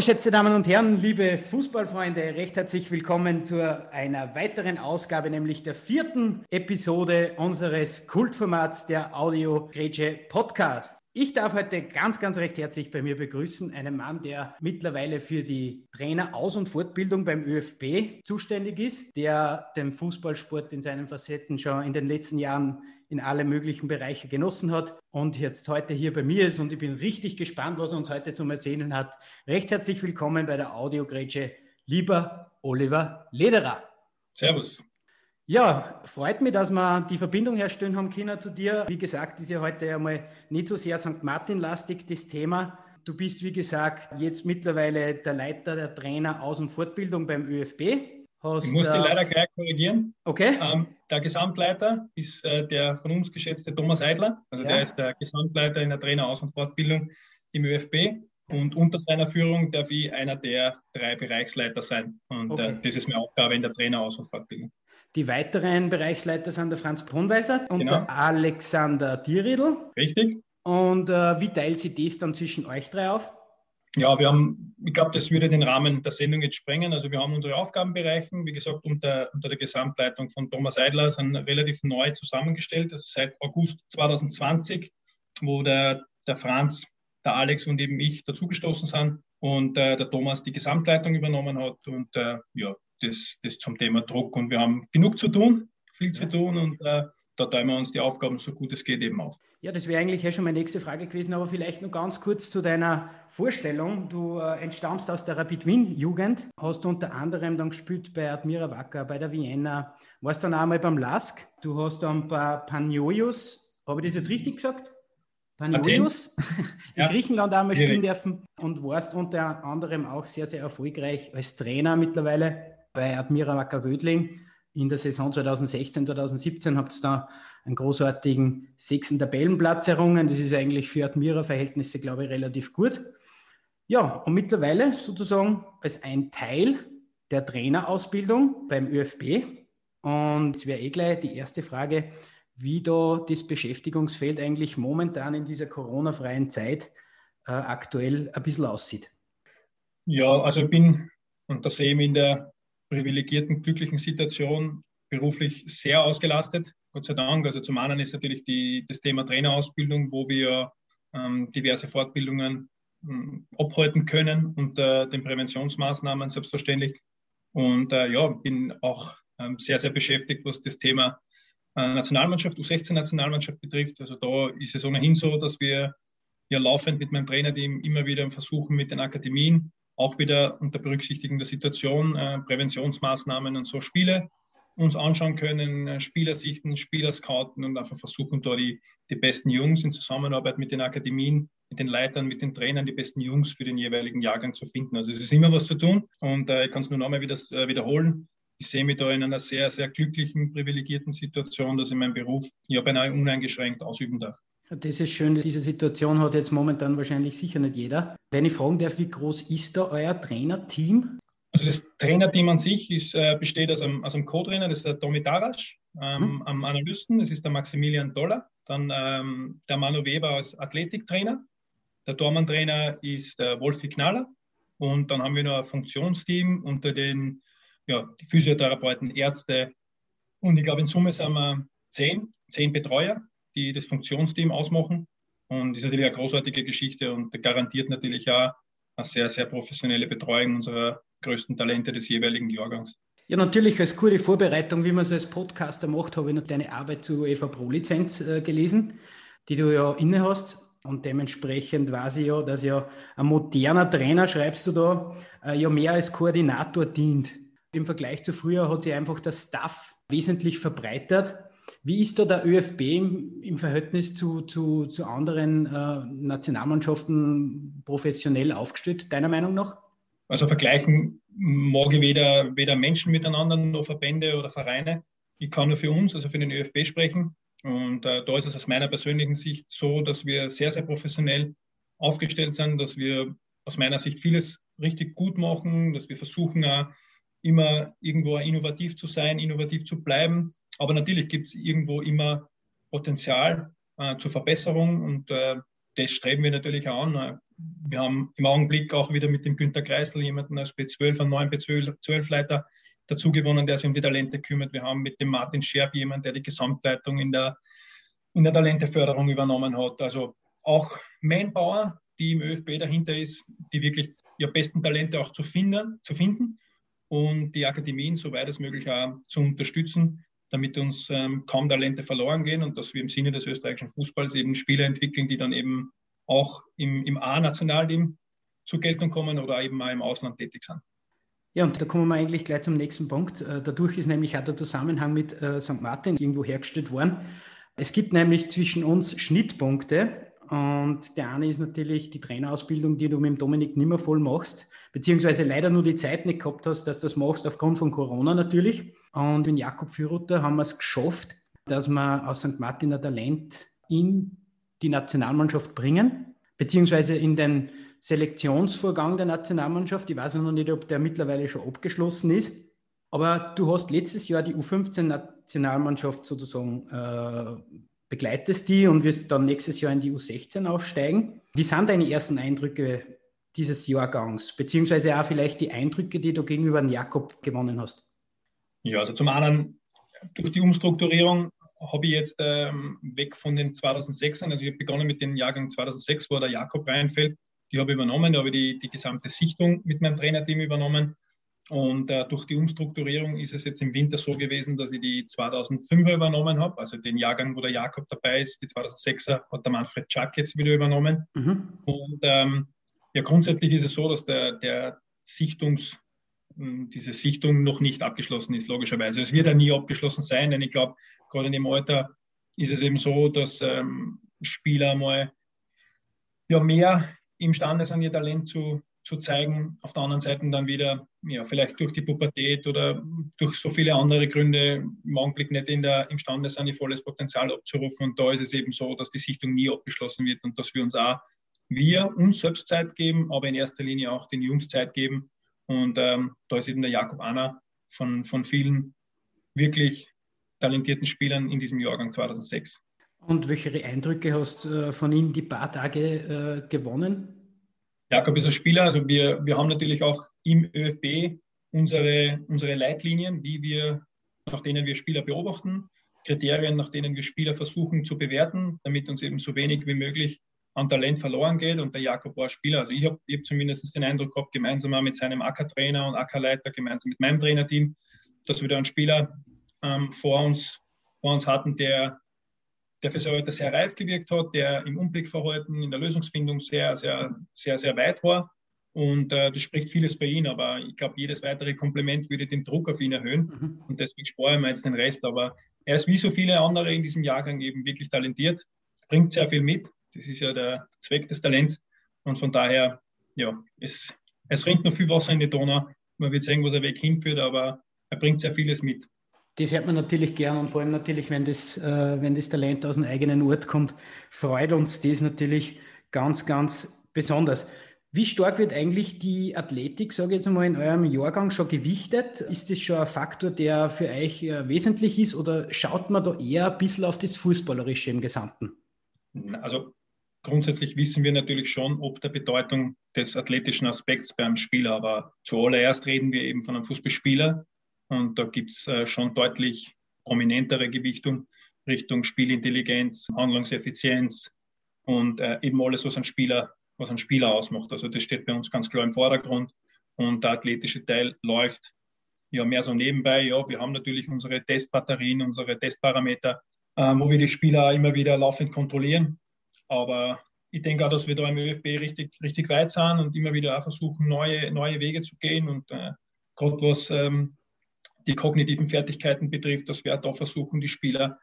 Geschätzte Damen und Herren, liebe Fußballfreunde, recht herzlich willkommen zu einer weiteren Ausgabe, nämlich der vierten Episode unseres Kultformats der Audio Grätsche Podcast. Ich darf heute ganz, ganz recht herzlich bei mir begrüßen einen Mann, der mittlerweile für die Traineraus- und Fortbildung beim ÖFB zuständig ist, der den Fußballsport in seinen Facetten schon in den letzten Jahren in alle möglichen Bereiche genossen hat und jetzt heute hier bei mir ist. Und ich bin richtig gespannt, was er uns heute zum Erzählen hat. Recht herzlich willkommen bei der Audiogrätsche, lieber Oliver Lederer. Servus. Ja, freut mich, dass wir die Verbindung herstellen haben können zu dir. Wie gesagt, ist ja heute einmal nicht so sehr St. Martin-lastig das Thema. Du bist, wie gesagt, jetzt mittlerweile der Leiter der Trainer Aus- und Fortbildung beim ÖFB. Hast, ich muss die leider gleich korrigieren. Okay. Ähm, der Gesamtleiter ist äh, der von uns geschätzte Thomas Eidler. Also ja. der ist der Gesamtleiter in der Trainer Aus- und Fortbildung im ÖFB. Und unter seiner Führung darf ich einer der drei Bereichsleiter sein. Und äh, okay. äh, das ist meine Aufgabe in der Trainer Aus- und Fortbildung. Die weiteren Bereichsleiter sind der Franz Brunweiser und genau. der Alexander Dierriedl. Richtig. Und äh, wie teilt sich das dann zwischen euch drei auf? Ja, wir haben, ich glaube, das würde den Rahmen der Sendung jetzt sprengen. Also wir haben unsere Aufgabenbereichen, wie gesagt, unter, unter der Gesamtleitung von Thomas Eidler sind relativ neu zusammengestellt, also seit August 2020, wo der, der Franz, der Alex und eben ich dazugestoßen sind und äh, der Thomas die Gesamtleitung übernommen hat und äh, ja, das, das zum Thema Druck. Und wir haben genug zu tun, viel zu tun und äh, da teilen wir uns die Aufgaben so gut es geht eben auf. Ja, das wäre eigentlich ja schon meine nächste Frage gewesen, aber vielleicht noch ganz kurz zu deiner Vorstellung. Du äh, entstammst aus der Rapid Wien Jugend, hast unter anderem dann gespielt bei Admira Wacker, bei der Vienna, warst dann einmal beim LASK, du hast dann bei Paniojus, habe ich das jetzt richtig gesagt? Paniojus in ja. Griechenland einmal spielen dürfen und warst unter anderem auch sehr, sehr erfolgreich als Trainer mittlerweile bei Admira Wacker Wödling in der Saison 2016, 2017 habt ihr da einen großartigen sechsten Tabellenplatz errungen. Das ist eigentlich für Admira-Verhältnisse, glaube ich, relativ gut. Ja, und mittlerweile sozusagen als ein Teil der Trainerausbildung beim ÖFB. Und es wäre eh gleich die erste Frage, wie da das Beschäftigungsfeld eigentlich momentan in dieser Corona-freien Zeit äh, aktuell ein bisschen aussieht. Ja, also ich bin, und das sehe ich in der privilegierten, glücklichen Situation beruflich sehr ausgelastet, Gott sei Dank. Also zum einen ist natürlich die, das Thema Trainerausbildung, wo wir ähm, diverse Fortbildungen ähm, abhalten können unter den Präventionsmaßnahmen selbstverständlich. Und äh, ja, bin auch ähm, sehr, sehr beschäftigt, was das Thema äh, Nationalmannschaft, U16-Nationalmannschaft betrifft. Also da ist es ohnehin so, dass wir ja laufend mit meinem Trainerteam immer wieder versuchen, mit den Akademien auch wieder unter Berücksichtigung der Situation, äh, Präventionsmaßnahmen und so Spiele uns anschauen können, äh, Spieler sichten, Spieler scouten und einfach versuchen, da die, die besten Jungs in Zusammenarbeit mit den Akademien, mit den Leitern, mit den Trainern, die besten Jungs für den jeweiligen Jahrgang zu finden. Also es ist immer was zu tun und äh, ich kann es nur nochmal wieder, äh, wiederholen. Ich sehe mich da in einer sehr, sehr glücklichen, privilegierten Situation, dass ich meinen Beruf ja beinahe uneingeschränkt ausüben darf. Das ist schön, diese Situation hat jetzt momentan wahrscheinlich sicher nicht jeder. Wenn ich fragen darf, wie groß ist da euer Trainerteam? Also das Trainerteam an sich ist, äh, besteht aus einem, aus einem Co-Trainer, das ist der Domi Darasch, ähm, hm. am Analysten, das ist der Maximilian Dollar, dann ähm, der Manu Weber als Athletiktrainer, der Tormann-Trainer ist der Wolfi Knaller und dann haben wir noch ein Funktionsteam unter den ja, die Physiotherapeuten, Ärzte und ich glaube in Summe sind wir zehn, zehn Betreuer die das Funktionsteam ausmachen. Und ist natürlich eine großartige Geschichte und garantiert natürlich auch eine sehr, sehr professionelle Betreuung unserer größten Talente des jeweiligen Jahrgangs. Ja, natürlich als gute Vorbereitung, wie man es als Podcaster macht, habe ich noch deine Arbeit zur UEFA Pro-Lizenz äh, gelesen, die du ja inne hast. Und dementsprechend weiß ich ja, dass ja ein moderner Trainer, schreibst du da, äh, ja mehr als Koordinator dient. Im Vergleich zu früher hat sich einfach der Staff wesentlich verbreitert. Wie ist da der ÖFB im, im Verhältnis zu, zu, zu anderen äh, Nationalmannschaften professionell aufgestellt, deiner Meinung nach? Also vergleichen mag ich weder, weder Menschen miteinander noch Verbände oder Vereine. Ich kann nur für uns, also für den ÖFB sprechen. Und äh, da ist es aus meiner persönlichen Sicht so, dass wir sehr, sehr professionell aufgestellt sind, dass wir aus meiner Sicht vieles richtig gut machen, dass wir versuchen, immer irgendwo innovativ zu sein, innovativ zu bleiben aber natürlich gibt es irgendwo immer Potenzial äh, zur Verbesserung und äh, das streben wir natürlich an. wir haben im Augenblick auch wieder mit dem Günter Kreisel jemanden als B12, einen neuen B12-Leiter dazu gewonnen, der sich um die Talente kümmert. Wir haben mit dem Martin Scherb jemanden, der die Gesamtleitung in der, in der Talenteförderung übernommen hat. Also auch Manpower, die im ÖFB dahinter ist, die wirklich ihre besten Talente auch zu finden, zu finden und die Akademien, soweit es möglich auch zu unterstützen, damit uns ähm, kaum Talente verloren gehen und dass wir im Sinne des österreichischen Fußballs eben Spieler entwickeln, die dann eben auch im, im A-Nationalteam zur Geltung kommen oder eben auch im Ausland tätig sind. Ja, und da kommen wir eigentlich gleich zum nächsten Punkt. Äh, dadurch ist nämlich auch der Zusammenhang mit äh, St. Martin irgendwo hergestellt worden. Es gibt nämlich zwischen uns Schnittpunkte und der eine ist natürlich die Trainerausbildung, die du mit dem Dominik nimmer voll machst, beziehungsweise leider nur die Zeit nicht gehabt hast, dass du das machst, aufgrund von Corona natürlich. Und in Jakob Fürutter haben wir es geschafft, dass wir aus St. Martin ein Talent in die Nationalmannschaft bringen, beziehungsweise in den Selektionsvorgang der Nationalmannschaft. Ich weiß noch nicht, ob der mittlerweile schon abgeschlossen ist. Aber du hast letztes Jahr die U15-Nationalmannschaft sozusagen äh, begleitest die und wirst dann nächstes Jahr in die U16 aufsteigen. Wie sind deine ersten Eindrücke dieses Jahrgangs, beziehungsweise auch vielleicht die Eindrücke, die du gegenüber Jakob gewonnen hast? Ja, also zum einen durch die Umstrukturierung habe ich jetzt ähm, weg von den 2006ern, also ich habe begonnen mit dem Jahrgang 2006, wo der Jakob reinfällt, die habe ich übernommen, da habe ich die, die gesamte Sichtung mit meinem Trainerteam übernommen. Und äh, durch die Umstrukturierung ist es jetzt im Winter so gewesen, dass ich die 2005er übernommen habe, also den Jahrgang, wo der Jakob dabei ist. Die 2006er hat der Manfred Czak jetzt wieder übernommen. Mhm. Und ähm, ja, grundsätzlich ist es so, dass der, der Sichtungs, diese Sichtung noch nicht abgeschlossen ist, logischerweise. Es wird ja nie abgeschlossen sein, denn ich glaube, gerade in dem Alter ist es eben so, dass ähm, Spieler mal ja, mehr imstande sind, ihr Talent zu, zu zeigen. Auf der anderen Seite dann wieder, ja, vielleicht durch die Pubertät oder durch so viele andere Gründe im Augenblick nicht in der, imstande sind, ihr volles Potenzial abzurufen. Und da ist es eben so, dass die Sichtung nie abgeschlossen wird und dass wir uns auch, wir uns selbst Zeit geben, aber in erster Linie auch den Jungs Zeit geben. Und ähm, da ist eben der Jakob Anna von, von vielen wirklich talentierten Spielern in diesem Jahrgang 2006. Und welche Eindrücke hast du äh, von ihm die paar Tage äh, gewonnen? Jakob ist ein Spieler, also wir, wir haben natürlich auch im ÖFB unsere, unsere Leitlinien, wie wir, nach denen wir Spieler beobachten, Kriterien, nach denen wir Spieler versuchen zu bewerten, damit uns eben so wenig wie möglich an Talent verloren geht. Und der Jakob war Spieler. Also ich habe hab zumindest den Eindruck gehabt, gemeinsam mit seinem AK-Trainer und AK-Leiter, gemeinsam mit meinem Trainerteam, dass wir da einen Spieler ähm, vor, uns, vor uns hatten, der der für Seite sehr reif gewirkt hat, der im Umblickverhalten, in der Lösungsfindung sehr, sehr, sehr, sehr weit war. Und äh, das spricht vieles für ihn, aber ich glaube, jedes weitere Kompliment würde den Druck auf ihn erhöhen. Mhm. Und deswegen sparen wir jetzt den Rest. Aber er ist wie so viele andere in diesem Jahrgang eben wirklich talentiert, bringt sehr viel mit. Das ist ja der Zweck des Talents. Und von daher, ja, es, es rinnt noch viel Wasser in die Donau. Man wird sehen, wo der Weg hinführt, aber er bringt sehr vieles mit das hört man natürlich gern und vor allem natürlich, wenn das, äh, wenn das Talent aus dem eigenen Ort kommt, freut uns das natürlich ganz, ganz besonders. Wie stark wird eigentlich die Athletik, sage ich jetzt mal, in eurem Jahrgang schon gewichtet? Ist das schon ein Faktor, der für euch äh, wesentlich ist oder schaut man da eher ein bisschen auf das Fußballerische im Gesamten? Also grundsätzlich wissen wir natürlich schon, ob der Bedeutung des athletischen Aspekts beim Spieler, aber zuallererst reden wir eben von einem Fußballspieler, und da gibt es äh, schon deutlich prominentere Gewichtung Richtung Spielintelligenz, Handlungseffizienz und äh, eben alles, was ein Spieler, was ein Spieler ausmacht. Also das steht bei uns ganz klar im Vordergrund. Und der athletische Teil läuft ja mehr so nebenbei. Ja, wir haben natürlich unsere Testbatterien, unsere Testparameter, äh, wo wir die Spieler immer wieder laufend kontrollieren. Aber ich denke auch, dass wir da im ÖFB richtig, richtig weit sind und immer wieder auch versuchen, neue, neue Wege zu gehen. Und äh, gerade was ähm, die kognitiven Fertigkeiten betrifft, dass wir da versuchen, die Spieler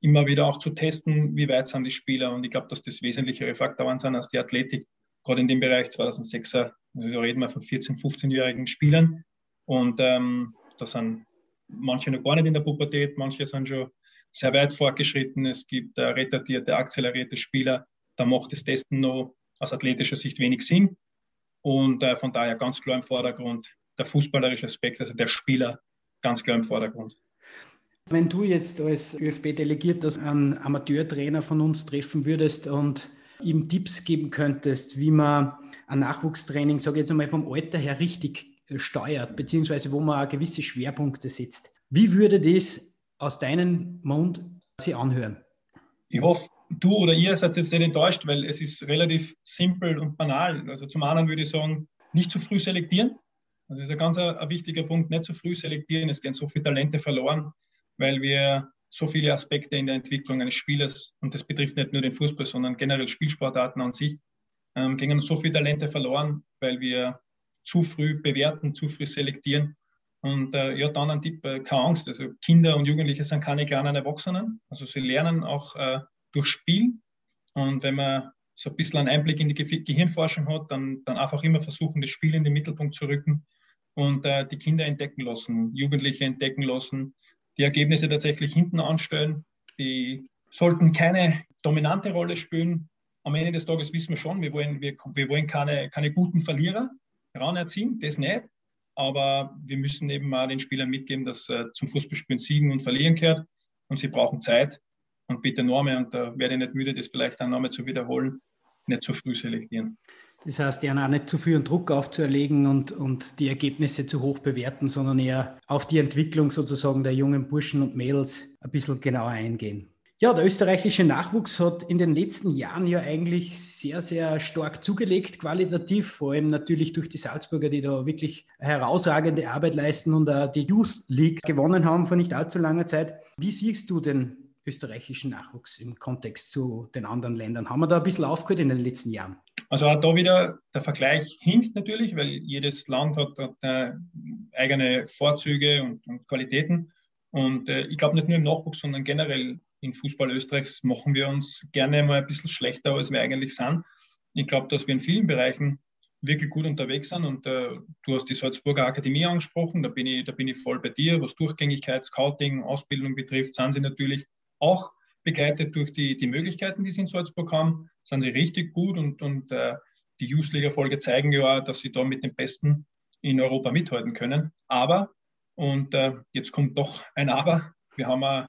immer wieder auch zu testen, wie weit sind die Spieler. Und ich glaube, dass das wesentlichere Faktoren sind als die Athletik, gerade in dem Bereich 2006er, also reden wir von 14-, 15-jährigen Spielern. Und ähm, da sind manche noch gar nicht in der Pubertät, manche sind schon sehr weit fortgeschritten. Es gibt äh, retardierte, akzelerierte Spieler. Da macht das Testen noch aus athletischer Sicht wenig Sinn. Und äh, von daher ganz klar im Vordergrund der fußballerische Aspekt, also der Spieler, ganz klar im Vordergrund. Wenn du jetzt als ÖFB-Delegiert einen Amateurtrainer von uns treffen würdest und ihm Tipps geben könntest, wie man ein Nachwuchstraining, sage ich jetzt einmal vom Alter her, richtig äh, steuert, beziehungsweise wo man gewisse Schwerpunkte setzt. Wie würde das aus deinem Mund sich anhören? Ich hoffe, du oder ihr seid jetzt nicht enttäuscht, weil es ist relativ simpel und banal. Also zum einen würde ich sagen, nicht zu früh selektieren. Also das ist ein ganz ein, ein wichtiger Punkt, nicht zu früh selektieren. Es gehen so viele Talente verloren, weil wir so viele Aspekte in der Entwicklung eines Spielers, und das betrifft nicht nur den Fußball, sondern generell Spielsportarten an sich, ähm, gehen so viele Talente verloren, weil wir zu früh bewerten, zu früh selektieren. Und äh, ja, dann ein Tipp, äh, keine Angst. Also Kinder und Jugendliche sind keine kleinen Erwachsenen. Also sie lernen auch äh, durch Spiel. Und wenn man so ein bisschen einen Einblick in die Ge Gehirnforschung hat, dann, dann einfach immer versuchen, das Spiel in den Mittelpunkt zu rücken und äh, die Kinder entdecken lassen, Jugendliche entdecken lassen, die Ergebnisse tatsächlich hinten anstellen. Die sollten keine dominante Rolle spielen. Am Ende des Tages wissen wir schon, wir wollen, wir, wir wollen keine, keine guten Verlierer heranerziehen, das nicht. Aber wir müssen eben mal den Spielern mitgeben, dass äh, zum Fußballspielen Siegen und Verlieren gehört und sie brauchen Zeit. Und bitte Norme, und da werde ich nicht müde, das vielleicht auch nochmal zu wiederholen, nicht zu früh selektieren. Das heißt, ja auch nicht zu viel Druck aufzuerlegen und, und die Ergebnisse zu hoch bewerten, sondern eher auf die Entwicklung sozusagen der jungen Burschen und Mädels ein bisschen genauer eingehen. Ja, der österreichische Nachwuchs hat in den letzten Jahren ja eigentlich sehr, sehr stark zugelegt, qualitativ, vor allem natürlich durch die Salzburger, die da wirklich herausragende Arbeit leisten und auch die Youth League gewonnen haben vor nicht allzu langer Zeit. Wie siehst du den österreichischen Nachwuchs im Kontext zu den anderen Ländern? Haben wir da ein bisschen aufgehört in den letzten Jahren? Also auch da wieder, der Vergleich hinkt natürlich, weil jedes Land hat, hat äh, eigene Vorzüge und, und Qualitäten. Und äh, ich glaube nicht nur im Nachwuchs, sondern generell in Fußball Österreichs machen wir uns gerne mal ein bisschen schlechter, als wir eigentlich sind. Ich glaube, dass wir in vielen Bereichen wirklich gut unterwegs sind. Und äh, du hast die Salzburger Akademie angesprochen, da bin, ich, da bin ich voll bei dir. Was Durchgängigkeit, Scouting, Ausbildung betrifft, sind sie natürlich auch begleitet durch die, die Möglichkeiten, die sie in Salzburg haben, sind sie richtig gut und, und äh, die Youth-Liga-Folge zeigen ja, dass sie da mit den Besten in Europa mithalten können. Aber, und äh, jetzt kommt doch ein Aber, wir haben auch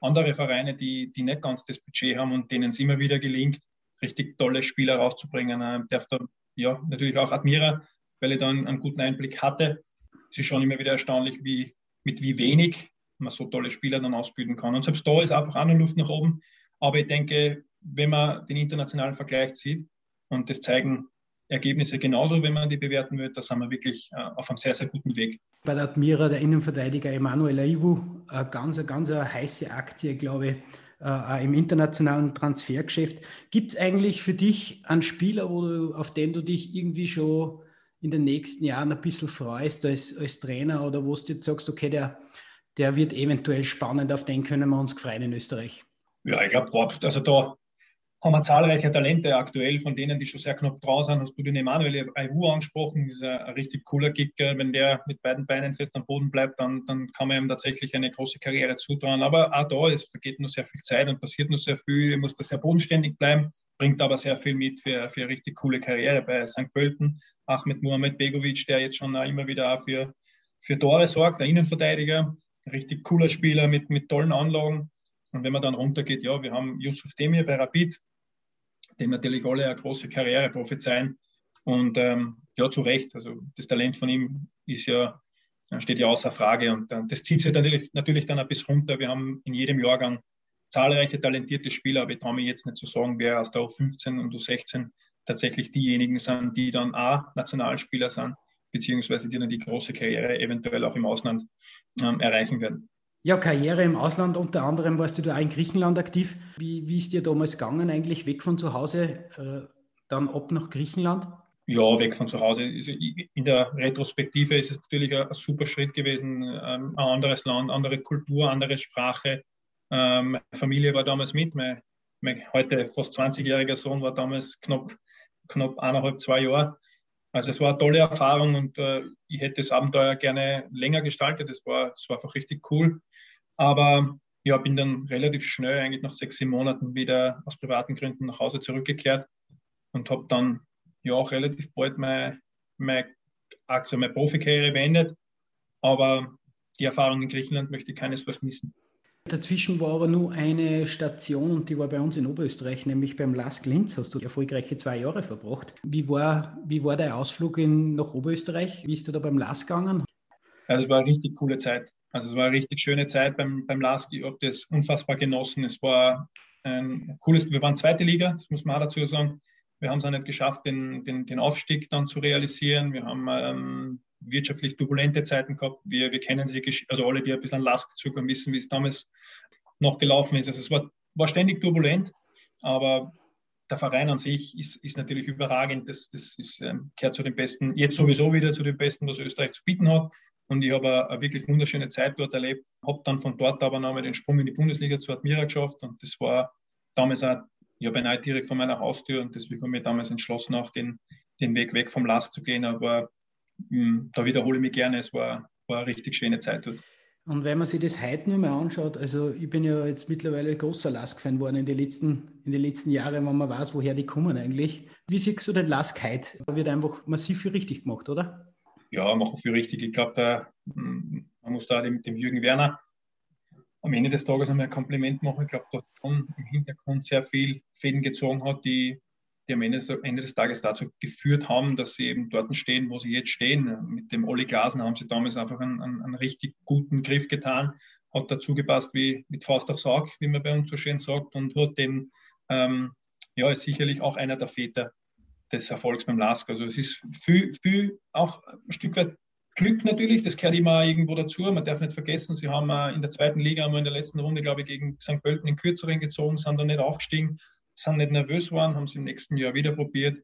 andere Vereine, die, die nicht ganz das Budget haben und denen es immer wieder gelingt, richtig tolle Spieler rauszubringen. Äh, darf da ja natürlich auch Admira, weil ich da einen, einen guten Einblick hatte. Es ist schon immer wieder erstaunlich, wie, mit wie wenig man so tolle Spieler dann ausbilden kann. Und selbst da ist einfach auch noch Luft nach oben. Aber ich denke, wenn man den internationalen Vergleich zieht, und das zeigen Ergebnisse genauso, wenn man die bewerten will, da sind wir wirklich äh, auf einem sehr, sehr guten Weg. Bei der Admira, der Innenverteidiger Emanuel Aibu, eine ganz, ganz eine heiße Aktie, glaube ich, äh, im internationalen Transfergeschäft. Gibt es eigentlich für dich einen Spieler, wo du, auf den du dich irgendwie schon in den nächsten Jahren ein bisschen freust als, als Trainer oder wo du jetzt sagst, okay, der, der wird eventuell spannend, auf den können wir uns freuen in Österreich. Ja, ich glaube, also da haben wir zahlreiche Talente aktuell, von denen, die schon sehr knapp dran sind. Hast du den Emanuel Aiwu angesprochen, ist ein, richtig cooler Kicker. Wenn der mit beiden Beinen fest am Boden bleibt, dann, dann kann man ihm tatsächlich eine große Karriere zutrauen. Aber auch da, es vergeht nur sehr viel Zeit und passiert nur sehr viel. Er muss da sehr bodenständig bleiben, bringt aber sehr viel mit für, für eine richtig coole Karriere bei St. Pölten. Mit Mohamed Begovic, der jetzt schon immer wieder auch für, für Tore sorgt, der Innenverteidiger richtig cooler Spieler mit, mit tollen Anlagen. Und wenn man dann runtergeht, ja, wir haben Yusuf Demir bei Rapid, dem natürlich alle eine große Karriere prophezeien. Und ähm, ja, zu Recht. Also das Talent von ihm ist ja, steht ja außer Frage. Und äh, das zieht sich natürlich, natürlich dann ein bisschen runter. Wir haben in jedem Jahrgang zahlreiche talentierte Spieler, aber ich traue mich jetzt nicht zu sagen, wer aus der U15 und U16 tatsächlich diejenigen sind, die dann A, Nationalspieler sind beziehungsweise die dann die große Karriere eventuell auch im Ausland ähm, erreichen werden. Ja, Karriere im Ausland, unter anderem warst du da auch in Griechenland aktiv. Wie, wie ist dir damals gegangen, eigentlich weg von zu Hause, äh, dann ab nach Griechenland? Ja, weg von zu Hause. Also, in der Retrospektive ist es natürlich ein, ein super Schritt gewesen. Ähm, ein anderes Land, andere Kultur, andere Sprache. Ähm, meine Familie war damals mit. Mein, mein heute fast 20-jähriger Sohn war damals knapp, knapp eineinhalb, zwei Jahre. Also es war eine tolle Erfahrung und äh, ich hätte das Abenteuer gerne länger gestaltet. Es war, war einfach richtig cool. Aber ja, bin dann relativ schnell, eigentlich nach sechs, sieben Monaten, wieder aus privaten Gründen nach Hause zurückgekehrt und habe dann ja auch relativ bald meine, meine, also meine Profikarriere beendet. Aber die Erfahrung in Griechenland möchte ich keinesfalls missen. Dazwischen war aber nur eine Station und die war bei uns in Oberösterreich, nämlich beim Lask Linz. Hast du erfolgreiche zwei Jahre verbracht. Wie war, wie war der Ausflug in, nach Oberösterreich? Wie ist du da beim Lask gegangen? Also es war eine richtig coole Zeit. Also es war eine richtig schöne Zeit beim, beim Lask. Ich habe das unfassbar genossen. Es war ein cooles, wir waren zweite Liga, das muss man auch dazu sagen. Wir haben es auch nicht geschafft, den, den, den Aufstieg dann zu realisieren. Wir haben ähm, wirtschaftlich turbulente Zeiten gehabt. Wir, wir kennen sie, also alle, die ein bisschen an gezogen haben, wissen, wie es damals noch gelaufen ist. Also es war, war ständig turbulent, aber der Verein an sich ist, ist natürlich überragend. Das, das ist, ähm, gehört zu den Besten, jetzt sowieso wieder zu den Besten, was Österreich zu bieten hat. Und ich habe eine, wirklich wunderschöne Zeit dort erlebt. Habe dann von dort aber nochmal den Sprung in die Bundesliga zu Admira geschafft. Und das war damals auch, habe eine direkt vor meiner Haustür und deswegen habe ich damals entschlossen, auch den, den Weg weg vom Last zu gehen. Aber da wiederhole ich mich gerne, es war, war eine richtig schöne Zeit dort. Und wenn man sich das heute nur mal anschaut, also ich bin ja jetzt mittlerweile großer Lask-Fan geworden in den, letzten, in den letzten Jahren, wenn man weiß, woher die kommen eigentlich. Wie siehst du den Lask heute? Da wird einfach massiv viel richtig gemacht, oder? Ja, machen viel richtig. Ich glaube, hm, man muss da mit dem Jürgen Werner am Ende des Tages einmal ein Kompliment machen. Ich glaube, dass im Hintergrund sehr viel Fäden gezogen hat, die die am Ende, des Tages dazu geführt haben, dass sie eben dort stehen, wo sie jetzt stehen. Mit dem Olli Glasen haben sie damals einfach einen, einen, einen richtig guten Griff getan, hat dazu gepasst wie mit Faust auf Saug, wie man bei uns so schön sagt, und hat den, ähm, ja, ist sicherlich auch einer der Väter des Erfolgs beim LASK. Also es ist viel, viel auch ein Stück weit Glück natürlich, das gehört immer irgendwo dazu. Man darf nicht vergessen, sie haben in der zweiten Liga einmal in der letzten Runde, glaube ich, gegen St. Pölten in kürzeren gezogen, sind dann nicht aufgestiegen sind nicht nervös waren, haben es im nächsten Jahr wieder probiert.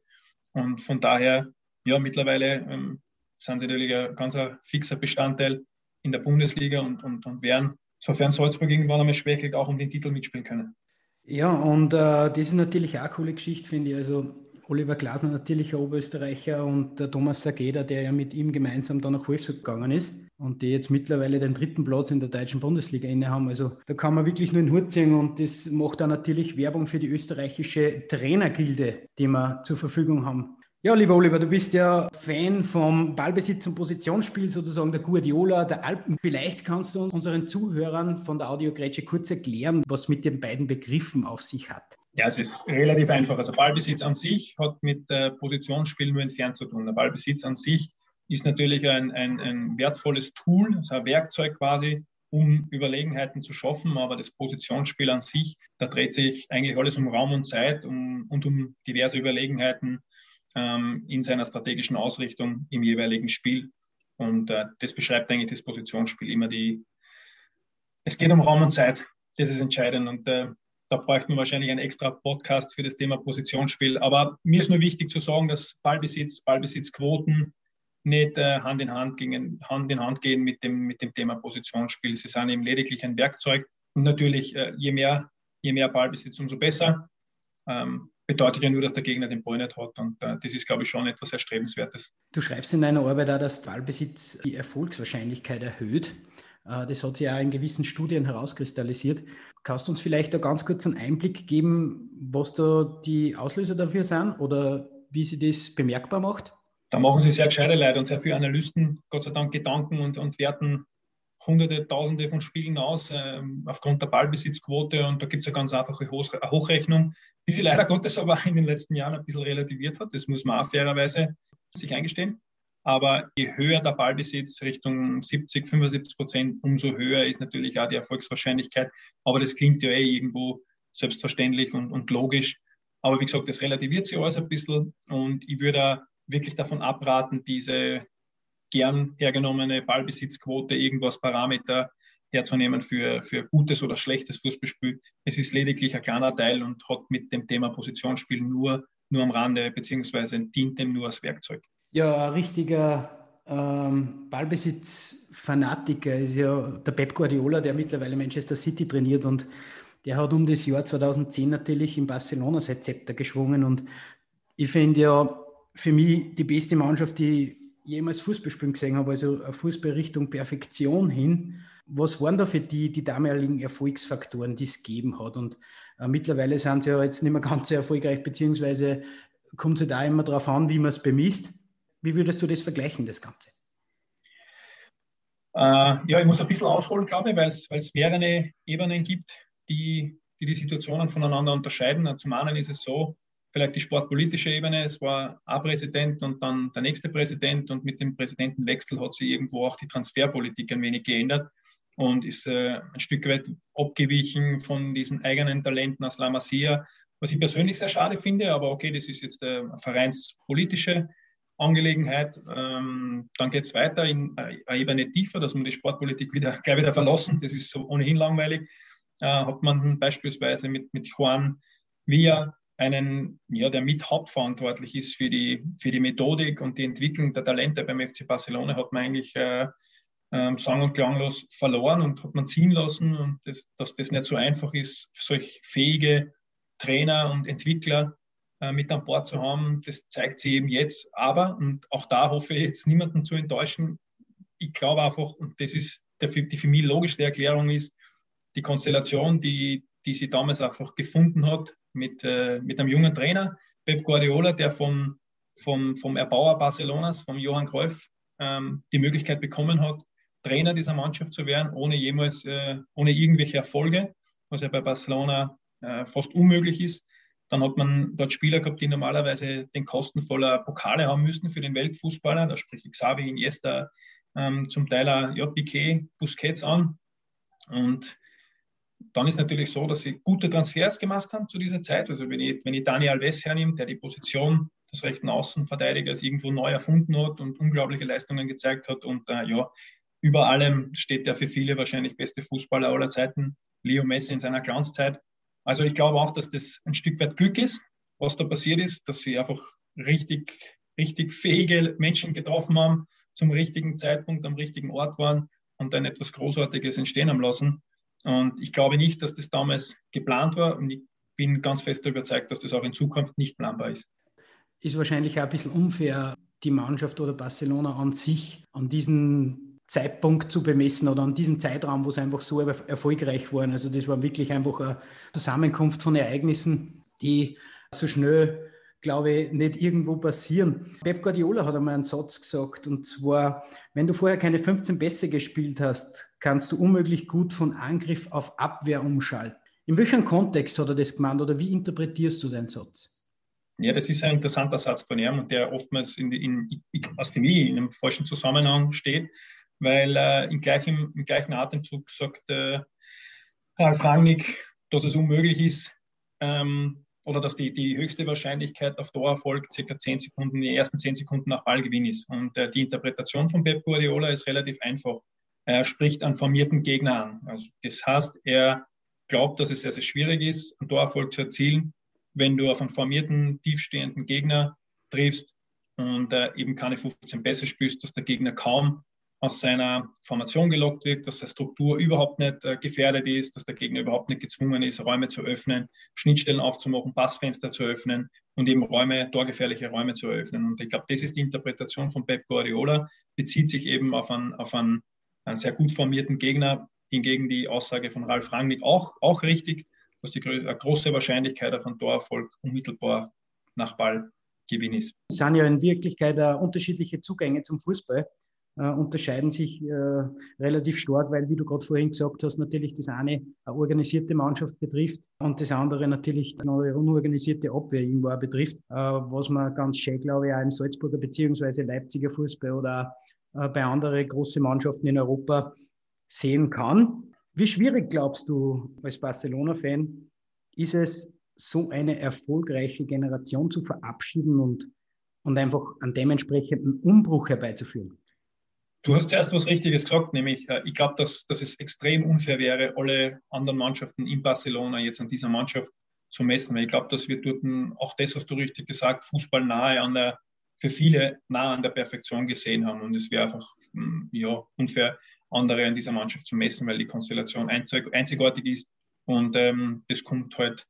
Und von daher, ja, mittlerweile ähm, sind sie natürlich ein ganz fixer Bestandteil in der Bundesliga und, und, und werden, sofern Salzburg irgendwann einmal schwächelt, auch um den Titel mitspielen können. Ja, und äh, das ist natürlich auch eine coole Geschichte, finde ich. Also Oliver Glasner natürlich ein Oberösterreicher und der Thomas Sageda, der ja mit ihm gemeinsam dann nach Wolfsburg gegangen ist und die jetzt mittlerweile den dritten Platz in der deutschen Bundesliga inne haben. Also da kann man wirklich nur in Hut ziehen und das macht dann natürlich Werbung für die österreichische Trainergilde, die wir zur Verfügung haben. Ja, lieber Oliver, du bist ja Fan vom Ballbesitz- und Positionsspiel, sozusagen der Guardiola, der Alpen. Vielleicht kannst du unseren Zuhörern von der Audiogrätsche kurz erklären, was mit den beiden Begriffen auf sich hat. Ja, es ist relativ einfach. Also Ballbesitz an sich hat mit äh, Positionsspiel nur entfernt zu tun. Der Ballbesitz an sich ist natürlich ein, ein, ein wertvolles Tool, also ein Werkzeug quasi, um Überlegenheiten zu schaffen. Aber das Positionsspiel an sich, da dreht sich eigentlich alles um Raum und Zeit um, und um diverse Überlegenheiten ähm, in seiner strategischen Ausrichtung im jeweiligen Spiel. Und äh, das beschreibt eigentlich das Positionsspiel immer die. Es geht um Raum und Zeit. Das ist entscheidend. Und äh, da bräuchte man wahrscheinlich einen extra Podcast für das Thema Positionsspiel. Aber mir ist nur wichtig zu sagen, dass Ballbesitz, Ballbesitzquoten nicht äh, Hand, in Hand, gingen, Hand in Hand gehen mit dem, mit dem Thema Positionsspiel. Sie sind eben lediglich ein Werkzeug. Und natürlich, äh, je, mehr, je mehr Ballbesitz, umso besser. Ähm, bedeutet ja nur, dass der Gegner den Ball nicht hat. Und äh, das ist, glaube ich, schon etwas Erstrebenswertes. Du schreibst in deiner Arbeit auch, dass Ballbesitz die Erfolgswahrscheinlichkeit erhöht. Äh, das hat sich ja in gewissen Studien herauskristallisiert. Kannst du uns vielleicht da ganz kurz einen Einblick geben, was da die Auslöser dafür sind oder wie sie das bemerkbar macht? Da machen sich sehr gescheite Leute und sehr viele Analysten, Gott sei Dank, Gedanken und, und werten Hunderte, Tausende von Spielen aus äh, aufgrund der Ballbesitzquote. Und da gibt es eine ganz einfache Hochrechnung, die sie leider Gottes aber in den letzten Jahren ein bisschen relativiert hat. Das muss man auch fairerweise sich eingestehen. Aber je höher der Ballbesitz Richtung 70, 75 Prozent, umso höher ist natürlich auch die Erfolgswahrscheinlichkeit. Aber das klingt ja eh irgendwo selbstverständlich und, und logisch. Aber wie gesagt, das relativiert sich alles ein bisschen. Und ich würde wirklich davon abraten, diese gern hergenommene Ballbesitzquote irgendwas Parameter herzunehmen für, für gutes oder schlechtes Fußballspiel. Es ist lediglich ein kleiner Teil und hat mit dem Thema Positionsspiel nur, nur am Rande beziehungsweise dient dem nur als Werkzeug. Ja, ein richtiger ähm, Ballbesitz-Fanatiker ist ja der Pep Guardiola, der mittlerweile Manchester City trainiert und der hat um das Jahr 2010 natürlich in Barcelona sein Zepter geschwungen und ich finde ja, für mich die beste Mannschaft, die ich jemals Fußball spielen gesehen habe, also Fußball Richtung Perfektion hin. Was waren da für die die damaligen Erfolgsfaktoren, die es gegeben hat? Und äh, mittlerweile sind sie ja jetzt nicht mehr ganz so erfolgreich, beziehungsweise kommt es da immer darauf an, wie man es bemisst. Wie würdest du das vergleichen, das Ganze? Äh, ja, ich muss ein bisschen ausholen, glaube ich, weil es mehrere Ebenen gibt, die, die die Situationen voneinander unterscheiden. Zum einen ist es so, vielleicht die sportpolitische Ebene. Es war ein Präsident und dann der nächste Präsident und mit dem Präsidentenwechsel hat sich irgendwo auch die Transferpolitik ein wenig geändert und ist äh, ein Stück weit abgewichen von diesen eigenen Talenten aus La Masia, was ich persönlich sehr schade finde, aber okay, das ist jetzt eine vereinspolitische Angelegenheit. Ähm, dann geht es weiter in eine Ebene tiefer, dass man die Sportpolitik wieder, gleich wieder verlassen. Das ist so ohnehin langweilig. Äh, hat man beispielsweise mit, mit Juan Villa einen, ja, der mit hauptverantwortlich ist für die, für die Methodik und die Entwicklung der Talente beim FC Barcelona, hat man eigentlich äh, äh, sang- und klanglos verloren und hat man ziehen lassen. Und das, dass das nicht so einfach ist, solch fähige Trainer und Entwickler äh, mit an Bord zu haben, das zeigt sie eben jetzt. Aber, und auch da hoffe ich jetzt niemanden zu enttäuschen, ich glaube einfach, und das ist der, die für mich logischste Erklärung ist, die Konstellation, die, die sie damals einfach gefunden hat mit, äh, mit einem jungen Trainer, Pep Guardiola, der vom, vom, vom Erbauer Barcelonas, vom Johann Cruyff, ähm, die Möglichkeit bekommen hat, Trainer dieser Mannschaft zu werden, ohne jemals, äh, ohne irgendwelche Erfolge, was ja bei Barcelona äh, fast unmöglich ist. Dann hat man dort Spieler gehabt, die normalerweise den Kosten voller Pokale haben müssen für den Weltfußballer. Da spreche ich Xavi, Iniesta, ähm, zum Teil auch ja, Piquet, Busquets an. Und dann ist natürlich so, dass sie gute Transfers gemacht haben zu dieser Zeit. Also wenn ich, wenn ich Dani Alves hernehme, der die Position des rechten Außenverteidigers irgendwo neu erfunden hat und unglaubliche Leistungen gezeigt hat. Und äh, ja, über allem steht der für viele wahrscheinlich beste Fußballer aller Zeiten, Leo Messi in seiner Glanzzeit. Also ich glaube auch, dass das ein Stück weit Glück ist, was da passiert ist, dass sie einfach richtig, richtig fähige Menschen getroffen haben, zum richtigen Zeitpunkt am richtigen Ort waren und dann etwas Großartiges entstehen haben lassen. Und ich glaube nicht, dass das damals geplant war und ich bin ganz fest überzeugt, dass das auch in Zukunft nicht planbar ist. Ist wahrscheinlich auch ein bisschen unfair, die Mannschaft oder Barcelona an sich an diesen Zeitpunkt zu bemessen oder an diesem Zeitraum, wo sie einfach so erfolgreich waren. Also das war wirklich einfach eine Zusammenkunft von Ereignissen, die so schnell glaube ich, nicht irgendwo passieren. Pep Guardiola hat einmal einen Satz gesagt, und zwar, wenn du vorher keine 15 Pässe gespielt hast, kannst du unmöglich gut von Angriff auf Abwehr umschalten. In welchem Kontext hat er das gemeint oder wie interpretierst du den Satz? Ja, das ist ein interessanter Satz von ihm und der oftmals in, in, aus für mich in einem falschen Zusammenhang steht, weil äh, im, gleichen, im gleichen Atemzug sagt äh, Ralf Rangnick, dass es unmöglich ist, ähm, oder dass die, die höchste Wahrscheinlichkeit auf Torerfolg circa 10 Sekunden, die ersten 10 Sekunden nach Ballgewinn ist. Und äh, die Interpretation von Pep Guardiola ist relativ einfach. Er spricht einen formierten Gegner an. Also das heißt, er glaubt, dass es sehr, sehr schwierig ist, einen Torerfolg zu erzielen, wenn du auf einen formierten, tiefstehenden Gegner triffst und äh, eben keine 15 Pässe spielst, dass der Gegner kaum aus seiner Formation gelockt wird, dass die Struktur überhaupt nicht äh, gefährdet ist, dass der Gegner überhaupt nicht gezwungen ist, Räume zu öffnen, Schnittstellen aufzumachen, Passfenster zu öffnen und eben Räume, torgefährliche Räume zu eröffnen. Und ich glaube, das ist die Interpretation von Pep Guardiola, bezieht sich eben auf einen, auf einen, einen sehr gut formierten Gegner, hingegen die Aussage von Ralf Rangnick auch, auch richtig, dass die große Wahrscheinlichkeit auf einen Torerfolg unmittelbar nach Ballgewinn ist. Es sind ja in Wirklichkeit unterschiedliche Zugänge zum Fußball äh, unterscheiden sich äh, relativ stark, weil, wie du gerade vorhin gesagt hast, natürlich das eine eine organisierte Mannschaft betrifft und das andere natürlich eine unorganisierte Abwehr irgendwo auch betrifft, äh, was man ganz schön, glaube ich, auch im Salzburger beziehungsweise Leipziger Fußball oder bei anderen großen Mannschaften in Europa sehen kann. Wie schwierig glaubst du als Barcelona-Fan ist es, so eine erfolgreiche Generation zu verabschieden und, und einfach einen dementsprechenden Umbruch herbeizuführen? Du hast zuerst was Richtiges gesagt, nämlich äh, ich glaube, dass, dass es extrem unfair wäre, alle anderen Mannschaften in Barcelona jetzt an dieser Mannschaft zu messen. Weil ich glaube, dass wir dort auch das, was du richtig gesagt, Fußball nahe an der, für viele nahe an der Perfektion gesehen haben. Und es wäre einfach hm, ja, unfair, andere an dieser Mannschaft zu messen, weil die Konstellation einzigartig ist. Und ähm, das kommt halt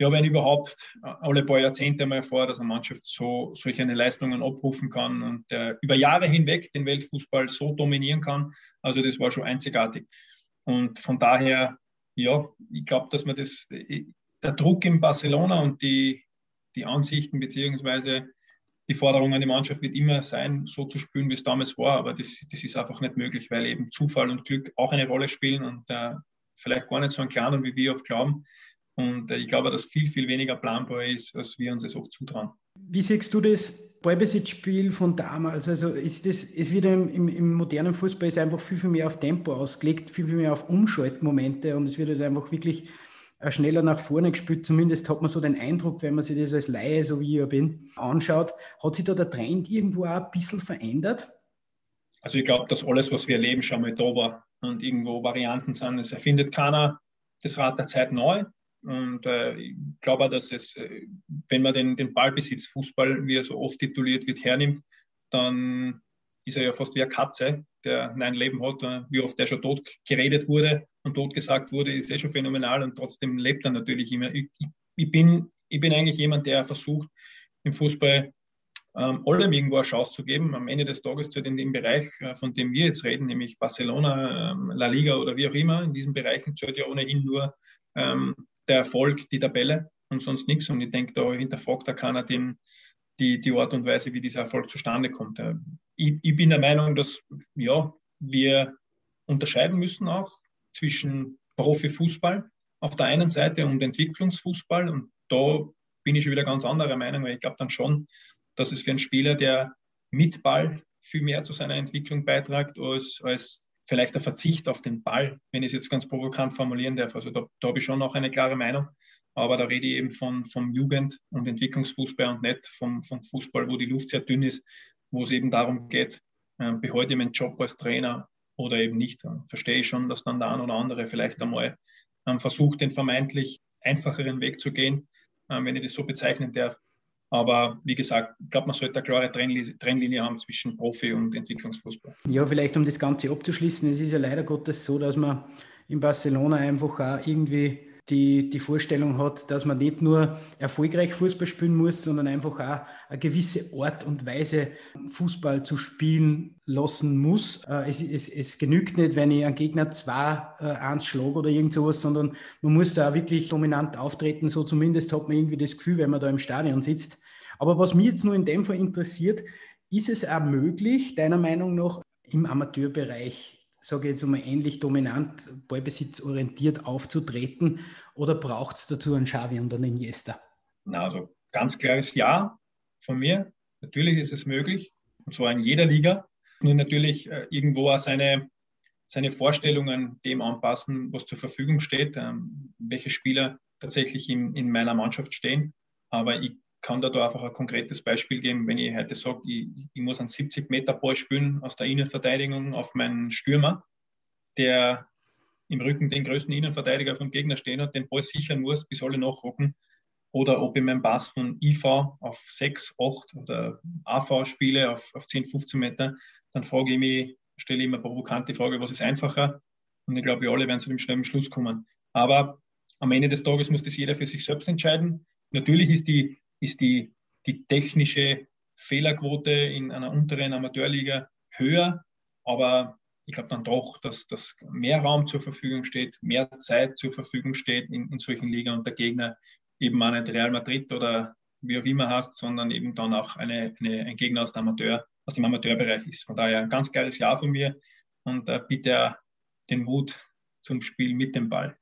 ja, wenn überhaupt alle paar Jahrzehnte mal vor, dass eine Mannschaft so solche Leistungen abrufen kann und äh, über Jahre hinweg den Weltfußball so dominieren kann. Also das war schon einzigartig. Und von daher, ja, ich glaube, dass man das, der Druck in Barcelona und die, die Ansichten beziehungsweise die Forderung an die Mannschaft wird immer sein, so zu spielen, wie es damals war, aber das, das ist einfach nicht möglich, weil eben Zufall und Glück auch eine Rolle spielen und äh, vielleicht gar nicht so ein kleiner, wie wir oft glauben. Und äh, ich glaube, dass viel, viel weniger planbar ist, als wir uns es oft zutrauen. Wie siehst du das Ballbesitzspiel von damals? Also ist das, ist wieder im, im, im, modernen Fußball ist einfach viel, viel mehr auf Tempo ausgelegt, viel, viel mehr auf Umschaltmomente und es wird halt einfach wirklich schneller nach vorne gespielt. Zumindest hat man so den Eindruck, wenn man sich das als Laie, so wie ich ja bin, anschaut. Hat sich da der Trend irgendwo auch ein bisschen verändert? Also ich glaube, dass alles, was wir erleben, schon mal da war und irgendwo Varianten sind. Es erfindet keiner das Rad der Zeit neu. Und äh, ich glaube auch, dass es, äh, wenn man den, den Ballbesitz Fußball, wie er so oft tituliert wird, hernimmt, dann ist er ja fast wie eine Katze, der ein Leben hat. Äh, wie oft der schon tot geredet wurde und tot gesagt wurde, ist eh schon phänomenal und trotzdem lebt er natürlich immer. Ich, ich, bin, ich bin eigentlich jemand, der versucht, im Fußball ähm, allem irgendwo eine Chance zu geben. Am Ende des Tages zu dem Bereich, äh, von dem wir jetzt reden, nämlich Barcelona, ähm, La Liga oder wie auch immer, in diesen Bereichen zählt ja ohnehin nur ähm, der Erfolg, die Tabelle und sonst nichts. Und ich denke, da hinterfragt da keiner den, die, die Art und Weise, wie dieser Erfolg zustande kommt. Äh, ich, ich bin der Meinung, dass ja, wir unterscheiden müssen auch zwischen Profifußball auf der einen Seite und Entwicklungsfußball. Und da bin ich schon wieder ganz anderer Meinung, weil ich glaube dann schon, dass es für einen Spieler, der mit Ball viel mehr zu seiner Entwicklung beiträgt, als, als vielleicht der Verzicht auf den Ball, wenn ich es jetzt ganz provokant formulieren darf. Also da, da habe ich schon noch eine klare Meinung. Aber da rede ich eben von, vom Jugend- und Entwicklungsfußball und nicht vom, vom Fußball, wo die Luft sehr dünn ist, wo es eben darum geht, äh, behalte ich meinen Job als Trainer oder eben nicht. Verstehe ich schon, dass dann der ein oder andere vielleicht einmal ähm, versucht, den vermeintlich einfacheren Weg zu gehen, ähm, wenn ich das so bezeichnen darf. Aber wie gesagt, ich glaube, man sollte eine klare Trennlinie haben zwischen Profi- und Entwicklungsfußball. Ja, vielleicht um das Ganze abzuschließen, es ist ja leider Gottes so, dass man in Barcelona einfach auch irgendwie die, die Vorstellung hat, dass man nicht nur erfolgreich Fußball spielen muss, sondern einfach auch eine gewisse Art und Weise Fußball zu spielen lassen muss. Äh, es, es, es genügt nicht, wenn ich einen Gegner zwei äh, eins schlage oder irgend sowas, sondern man muss da wirklich dominant auftreten. So zumindest hat man irgendwie das Gefühl, wenn man da im Stadion sitzt. Aber was mich jetzt nur in dem Fall interessiert, ist es auch möglich, deiner Meinung nach, im Amateurbereich sage ich jetzt einmal, ähnlich dominant, ballbesitzorientiert aufzutreten? Oder braucht es dazu einen Xavi und einen Iniesta? Na, also ganz klares Ja von mir. Natürlich ist es möglich, und zwar in jeder Liga. Nur natürlich äh, irgendwo auch seine, seine Vorstellungen dem anpassen, was zur Verfügung steht, ähm, welche Spieler tatsächlich in, in meiner Mannschaft stehen. Aber ich kann da, einfach ein konkretes Beispiel geben, wenn ich heute sage, ich, ich muss einen 70-Meter-Ball spielen aus der Innenverteidigung auf meinen Stürmer, der im Rücken den größten Innenverteidiger vom Gegner stehen hat, den Ball sichern muss, bis alle nachrücken. Oder ob ich meinen Pass von IV auf 6, 8 oder AV spiele auf, auf 10, 15 Meter, dann frage ich mich, stelle ich immer provokant die Frage, was ist einfacher? Und ich glaube, wir alle werden zu dem schnellen Schluss kommen. Aber am Ende des Tages muss das jeder für sich selbst entscheiden. Natürlich ist die ist die, die technische Fehlerquote in einer unteren Amateurliga höher, aber ich glaube dann doch, dass, dass mehr Raum zur Verfügung steht, mehr Zeit zur Verfügung steht in, in solchen Ligen und der Gegner eben auch nicht Real Madrid oder wie auch immer hast, sondern eben dann auch eine, eine, ein Gegner aus, Amateur, aus dem Amateurbereich ist. Von daher ein ganz geiles Jahr von mir und äh, bitte den Mut zum Spiel mit dem Ball.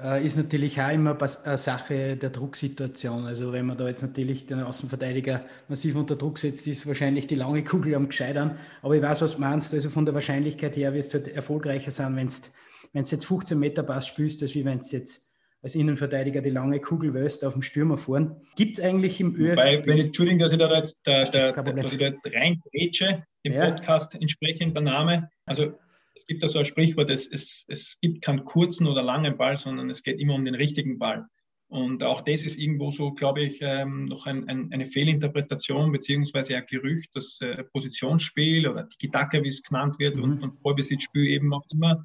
Äh, ist natürlich auch immer eine Sache der Drucksituation. Also wenn man da jetzt natürlich den Außenverteidiger massiv unter Druck setzt, ist wahrscheinlich die lange Kugel am Gescheitern. Aber ich weiß, was du meinst. Also von der Wahrscheinlichkeit her wirst du halt erfolgreicher sein, wenn du jetzt 15 Meter Pass spielst, als wie wenn du jetzt als Innenverteidiger die lange Kugel wöst auf dem Stürmer fahren. Gibt es eigentlich im ÖFB... Wobei, wenn ich, Entschuldigung, dass ich da jetzt, der, dass ich da reingrätsche, im ja. Podcast entsprechend der Name. Also es gibt da so ein Sprichwort, es, es, es gibt keinen kurzen oder langen Ball, sondern es geht immer um den richtigen Ball. Und auch das ist irgendwo so, glaube ich, ähm, noch ein, ein, eine Fehlinterpretation beziehungsweise ein Gerücht, dass äh, Positionsspiel oder Tiki-Taka, wie es genannt wird, mhm. und, und Ballbesitzspiel eben auch immer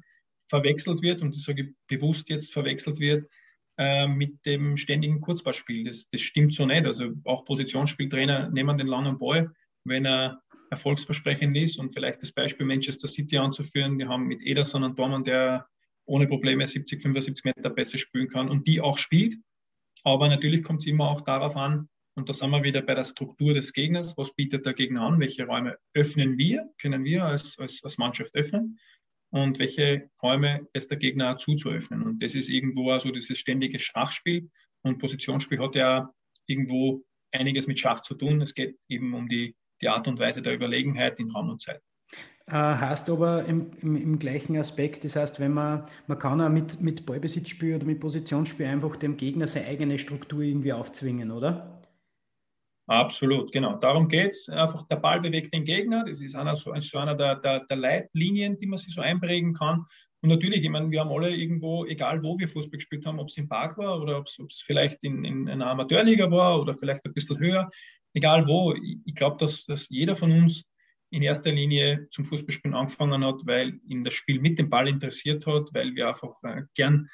verwechselt wird und das sage ich bewusst jetzt verwechselt wird äh, mit dem ständigen Kurzballspiel. Das, das stimmt so nicht. Also auch Positionsspieltrainer nehmen den langen Ball, wenn er erfolgsversprechend ist und vielleicht das Beispiel Manchester City anzuführen. Die haben mit Ederson einen Dormann, der ohne Probleme 70, 75 Meter besser spielen kann und die auch spielt. Aber natürlich kommt es immer auch darauf an, Und da sind wir wieder bei der Struktur des Gegners. Was bietet der Gegner an? Welche Räume öffnen wir, können wir als, als, als Mannschaft öffnen? Und welche Räume ist der Gegner auch zuzuöffnen? Und das ist irgendwo also dieses ständige Schachspiel. Und Positionsspiel hat ja irgendwo einiges mit Schach zu tun. Es geht eben um die, die Art und Weise der Überlegenheit in Raum und Zeit. Äh, heißt aber im, im, im, gleichen Aspekt, das heißt, wenn man, man kann auch mit, mit Ballbesitzspiel oder mit Positionsspiel einfach dem Gegner seine eigene Struktur irgendwie aufzwingen, oder? Absolut, genau. Darum geht es. Einfach der Ball bewegt den Gegner. Das ist einer, so, so einer der, der, der, Leitlinien, die man sich so einprägen kann. Und natürlich, ich meine, wir haben alle irgendwo, egal wo wir Fußball gespielt haben, ob es im Park war oder ob es vielleicht in, in, einer Amateurliga war oder vielleicht ein bisschen höher, egal wo. Ich, glaube, dass, dass jeder von uns in erster Linie zum Fußballspielen angefangen hat, weil ihn das Spiel mit dem Ball interessiert hat, weil wir einfach äh, gern,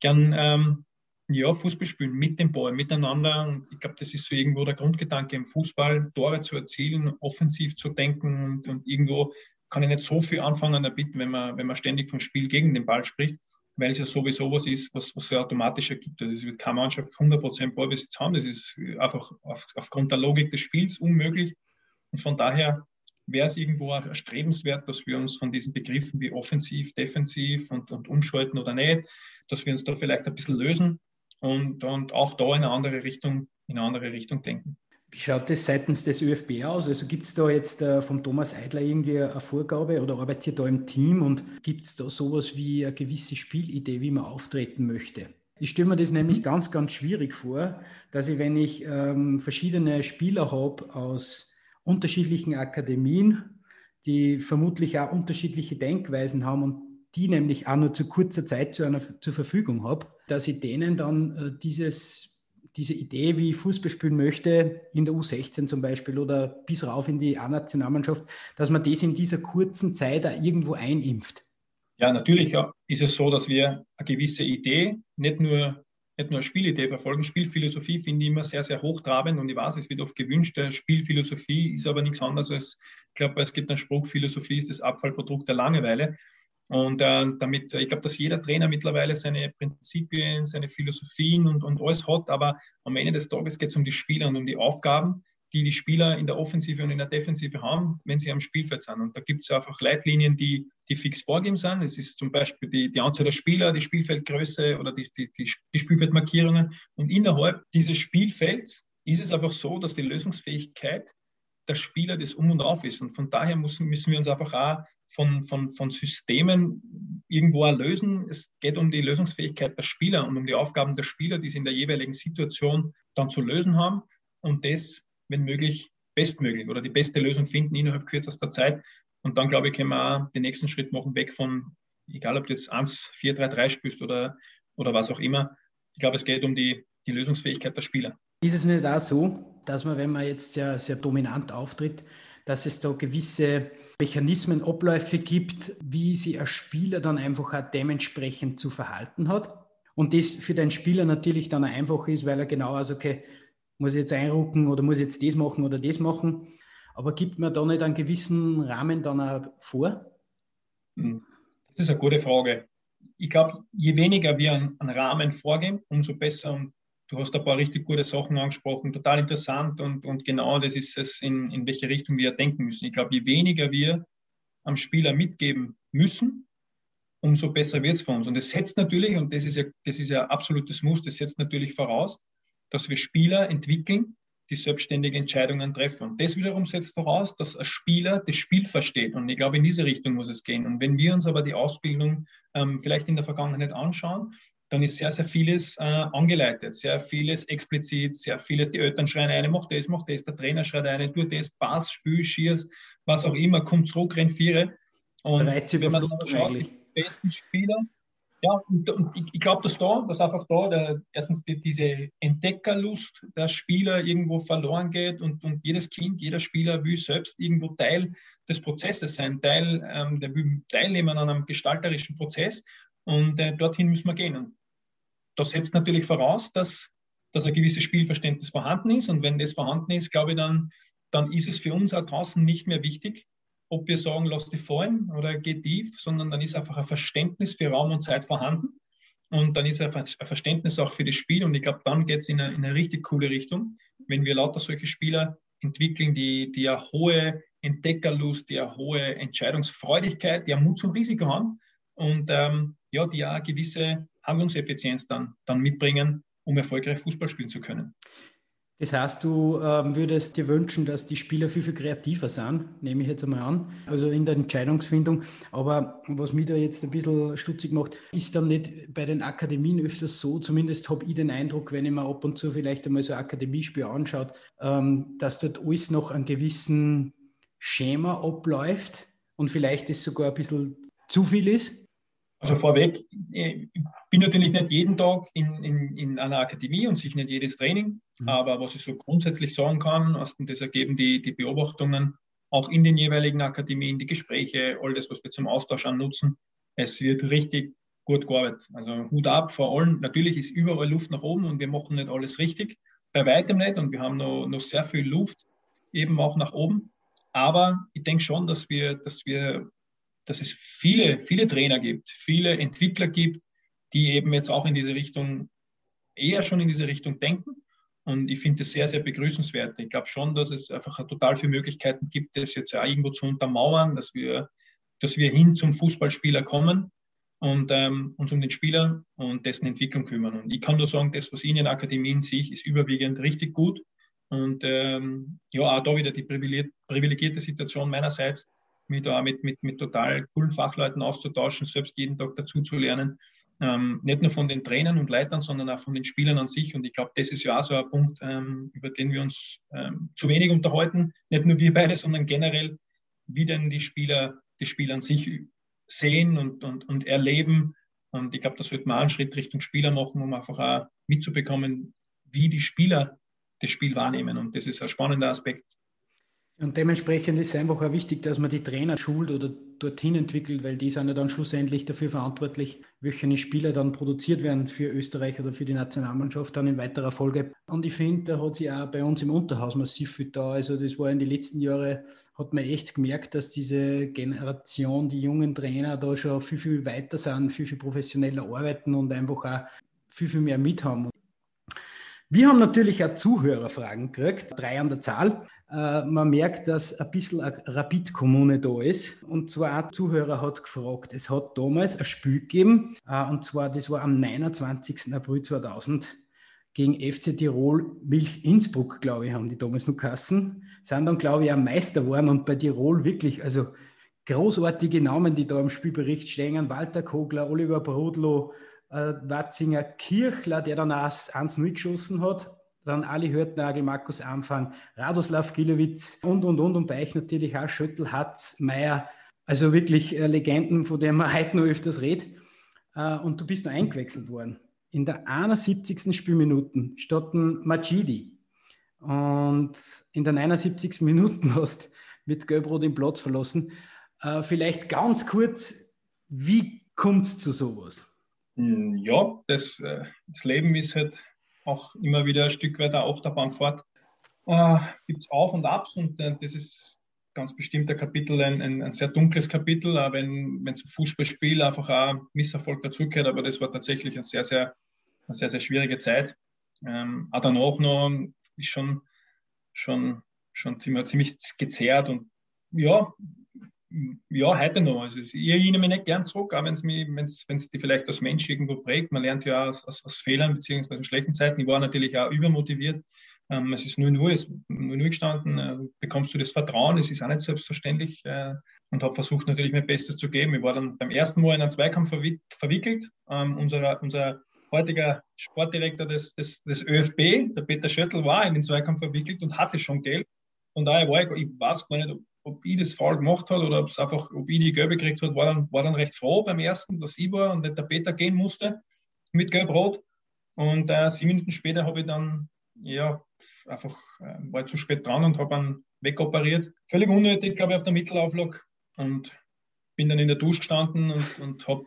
gern ähm, ja, Fußball spielen mit dem Ball, miteinander. Und ich glaube, das ist so irgendwo der Grundgedanke im Fußball, Tore zu erzielen, offensiv zu denken und, und irgendwo kann ich nicht so viel anfangen damit, wenn man, wenn man ständig vom Spiel gegen den Ball spricht, weil es ja sowieso was ist, was, was so automatisch ergibt. Also es wird keine Mannschaft 100% Ballbesitz haben. Das ist einfach auf, aufgrund der Logik des Spiels unmöglich. Und von daher wäre es irgendwo auch erstrebenswert, dass wir uns von diesen Begriffen wie offensiv, defensiv und, und umschalten oder nicht, dass wir uns da vielleicht ein bisschen lösen und, und auch da in eine andere Richtung, in eine andere Richtung denken. Wie schaut das seitens des ÖFB aus? Also gibt es da jetzt äh, vom Thomas Eidler irgendwie eine Vorgabe oder arbeitet ihr da im Team und gibt es da sowas wie eine gewisse Spielidee, wie man auftreten möchte? Ich stelle mir das nämlich mhm. ganz, ganz schwierig vor, dass ich, wenn ich ähm, verschiedene Spieler habe aus unterschiedlichen Akademien, die vermutlich auch unterschiedliche Denkweisen haben und die nämlich auch nur zu kurzer Zeit zu einer, zur Verfügung habe, dass ich denen dann äh, dieses, diese Idee, wie ich Fußball spielen möchte, in der U16 zum Beispiel oder bis rauf in die A-Nationalmannschaft, dass man das in dieser kurzen Zeit auch irgendwo einimpft. Ja, natürlich ist es so, dass wir eine gewisse Idee, nicht nur, nicht nur eine Spielidee verfolgen. Spielphilosophie finde ich immer sehr, sehr hochtrabend und ich weiß, es wird oft gewünscht. Spielphilosophie ist aber nichts anderes als, ich glaube, es gibt einen Spruch, Philosophie ist das Abfallprodukt der Langeweile. Und äh, damit, ich glaube, dass jeder Trainer mittlerweile seine Prinzipien, seine Philosophien und, und alles hat, aber am Ende des Tages geht es um die Spieler und um die Aufgaben, die die Spieler in der Offensive und in der Defensive haben, wenn sie am Spielfeld sind. Und da gibt es einfach Leitlinien, die, die fix vorgegeben sind. Es ist zum Beispiel die, die Anzahl der Spieler, die Spielfeldgröße oder die, die, die Spielfeldmarkierungen. Und innerhalb dieses Spielfelds ist es einfach so, dass die Lösungsfähigkeit der Spieler das Um und Auf ist. Und von daher müssen, müssen wir uns einfach auch von, von, von Systemen irgendwo lösen. Es geht um die Lösungsfähigkeit der Spieler und um die Aufgaben der Spieler, die sie in der jeweiligen Situation dann zu lösen haben und das, wenn möglich, bestmöglich oder die beste Lösung finden innerhalb kürzester Zeit. Und dann, glaube ich, können wir auch den nächsten Schritt machen, weg von, egal ob du jetzt 1, 4, 3, 3 spielst oder, oder was auch immer. Ich glaube, es geht um die, die Lösungsfähigkeit der Spieler. Ist es nicht auch so, dass man, wenn man jetzt sehr, sehr dominant auftritt, dass es da gewisse Mechanismen, Abläufe gibt, wie sich ein Spieler dann einfach auch dementsprechend zu verhalten hat. Und das für den Spieler natürlich dann einfach ist, weil er genau weiß, okay, muss ich jetzt einrucken oder muss ich jetzt das machen oder das machen. Aber gibt man da nicht einen gewissen Rahmen dann auch vor? Hm. Das ist eine gute Frage. Ich glaube, je weniger wir einen Rahmen vorgeben, umso besser und Du hast ein paar richtig gute Sachen angesprochen, total interessant und, und genau das ist es, in, in welche Richtung wir denken müssen. Ich glaube, je weniger wir am Spieler mitgeben müssen, umso besser wird es für uns. Und das setzt natürlich, und das ist ja, das ist ja absolutes Muss, das setzt natürlich voraus, dass wir Spieler entwickeln, die selbstständige Entscheidungen treffen. Und das wiederum setzt voraus, dass ein Spieler das Spiel versteht. Und ich glaube, in diese Richtung muss es gehen. Und wenn wir uns aber die Ausbildung ähm, vielleicht in der Vergangenheit anschauen, dann ist sehr, sehr vieles äh, angeleitet, sehr vieles explizit, sehr vieles, die Eltern schreien eine, mach das, mach das, der Trainer schreit eine, tu das, Pass, Spiel, Schiers, was auch immer, kommt zurück, rennt Viere. Und wenn man dann schaut, die besten Spieler, ja, und, und ich, ich glaube, dass da, dass einfach da der, erstens die, diese Entdeckerlust der Spieler irgendwo verloren geht und, und jedes Kind, jeder Spieler will selbst irgendwo Teil des Prozesses sein, Teil, ähm, der will teilnehmen an einem gestalterischen Prozess und äh, dorthin müssen wir gehen. Und das setzt natürlich voraus, dass, dass ein gewisses Spielverständnis vorhanden ist. Und wenn das vorhanden ist, glaube ich, dann, dann ist es für uns auch draußen nicht mehr wichtig, ob wir sagen, lass die fallen oder geh tief, sondern dann ist einfach ein Verständnis für Raum und Zeit vorhanden. Und dann ist ein Verständnis auch für das Spiel. Und ich glaube, dann geht es in, in eine, richtig coole Richtung, wenn wir lauter solche Spieler entwickeln, die, die eine hohe Entdeckerlust, die eine hohe Entscheidungsfreudigkeit, die einen Mut zum Risiko haben und ähm, ja, die auch eine gewisse Handlungseffizienz dann, dann mitbringen, um erfolgreich Fußball spielen zu können. Das heißt, du ähm, würdest dir wünschen, dass die Spieler viel, viel kreativer sind, nehme ich jetzt einmal an, also in der Entscheidungsfindung. Aber was mich da jetzt ein bisschen stutzig macht, ist dann nicht bei den Akademien öfters so, zumindest habe ich den Eindruck, wenn ich mir ab und zu vielleicht einmal so ein Akademiespiel anschaut, ähm, dass dort alles noch einen gewissen Schema abläuft und vielleicht es sogar ein bisschen zu viel ist? Also vorweg, ich bin natürlich nicht jeden Tag in, in, in einer Akademie und sich nicht jedes Training, mhm. aber was ich so grundsätzlich sagen kann, aus das ergeben die, die Beobachtungen auch in den jeweiligen Akademien, die Gespräche, all das, was wir zum Austausch annutzen, es wird richtig gut gearbeitet. Also Hut ab vor allem. Natürlich ist überall Luft nach oben und wir machen nicht alles richtig, bei weitem nicht und wir haben noch, noch sehr viel Luft eben auch nach oben. Aber ich denke schon, dass wir, dass wir, dass es viele, viele Trainer gibt, viele Entwickler gibt, die eben jetzt auch in diese Richtung, eher schon in diese Richtung denken. Und ich finde das sehr, sehr begrüßenswert. Ich glaube schon, dass es einfach total viele Möglichkeiten gibt, das jetzt ja irgendwo zu untermauern, dass wir, dass wir hin zum Fußballspieler kommen und ähm, uns um den Spieler und dessen Entwicklung kümmern. Und ich kann nur sagen, das, was ich in den Akademien sehe, ist überwiegend richtig gut. Und ähm, ja, auch da wieder die privilegierte Situation meinerseits, mich da mit, mit, mit total coolen Fachleuten auszutauschen, selbst jeden Tag dazu zu lernen. Ähm, nicht nur von den Trainern und Leitern, sondern auch von den Spielern an sich. Und ich glaube, das ist ja auch so ein Punkt, ähm, über den wir uns ähm, zu wenig unterhalten. Nicht nur wir beide, sondern generell, wie denn die Spieler, die Spieler an sich sehen und, und, und erleben. Und ich glaube, da sollte man einen Schritt Richtung Spieler machen, um einfach auch mitzubekommen, wie die Spieler das Spiel wahrnehmen. Und das ist ein spannender Aspekt. Und dementsprechend ist es einfach auch wichtig, dass man die Trainer schult oder dorthin entwickelt, weil die sind ja dann schlussendlich dafür verantwortlich, welche Spieler dann produziert werden für Österreich oder für die Nationalmannschaft dann in weiterer Folge. Und ich finde, da hat sich auch bei uns im Unterhaus massiv viel da. Also das war in den letzten Jahren, hat man echt gemerkt, dass diese Generation, die jungen Trainer da schon viel, viel weiter sind, viel, viel professioneller arbeiten und einfach auch viel, viel mehr mithaben. Wir haben natürlich auch Zuhörerfragen gekriegt, drei an der Zahl. Äh, man merkt, dass ein bisschen eine Rapid-Kommune da ist. Und zwar ein Zuhörer hat gefragt, es hat damals ein Spiel gegeben, äh, und zwar, das war am 29. April 2000 gegen FC Tirol Milch Innsbruck, glaube ich, haben die damals noch Kassen. Sind dann, glaube ich, auch Meister geworden und bei Tirol wirklich, also großartige Namen, die da im Spielbericht stehen. Walter Kogler, Oliver Brodlo, äh, Watzinger Kirchler, der dann auch 1-0 geschossen hat. Dann Ali Hörtnagel, Markus Anfang, Radoslav Gilowitz und, und, und. Und bei euch natürlich auch Schöttl, Hatz, Meier. Also wirklich äh, Legenden, von denen man heute noch öfters redet. Äh, und du bist noch eingewechselt worden. In der 71. Spielminuten statt ein Machidi. Und in der 79. Minuten hast mit Gelbrot den Platz verlassen. Äh, vielleicht ganz kurz, wie kommt es zu sowas? Hm, ja, das, äh, das Leben ist halt auch immer wieder ein Stück weit eine Achterbahnfahrt. Äh, Gibt es Auf und Abs und äh, das ist ganz bestimmt ein Kapitel, ein, ein, ein sehr dunkles Kapitel, auch wenn es zum Fußballspiel einfach auch Misserfolg dazugehört, aber das war tatsächlich eine sehr, sehr, eine sehr, sehr schwierige Zeit. Ähm, auch danach noch ist schon, schon, schon ziemlich, ziemlich gezerrt und ja, ja, heute noch. Also ich erinnere mich nicht gern zurück, auch wenn es wenn's, die vielleicht als Mensch irgendwo prägt. Man lernt ja aus, aus, aus Fehlern bzw. schlechten Zeiten. Ich war natürlich auch übermotiviert. Ähm, es ist nur nur, es nur, nur gestanden, äh, bekommst du das Vertrauen, es ist auch nicht selbstverständlich äh, und habe versucht natürlich mein Bestes zu geben. Ich war dann beim ersten Mal in einen Zweikampf verwick verwickelt. Ähm, unser, unser heutiger Sportdirektor des, des, des ÖFB, der Peter Schöttl, war in den Zweikampf verwickelt und hatte schon Geld. Von daher war ich, ich weiß gar nicht, ob ich das faul gemacht habe oder ob es einfach, ob ich die Gelbe gekriegt habe, war dann, war dann recht froh beim ersten, dass ich war und nicht der Peter gehen musste mit Gelb-Rot. Und äh, sieben Minuten später habe ich dann, ja, einfach, äh, war zu spät dran und habe ihn wegoperiert. Völlig unnötig, glaube ich, auf der Mittelauflage. Und bin dann in der Dusche gestanden und, und habe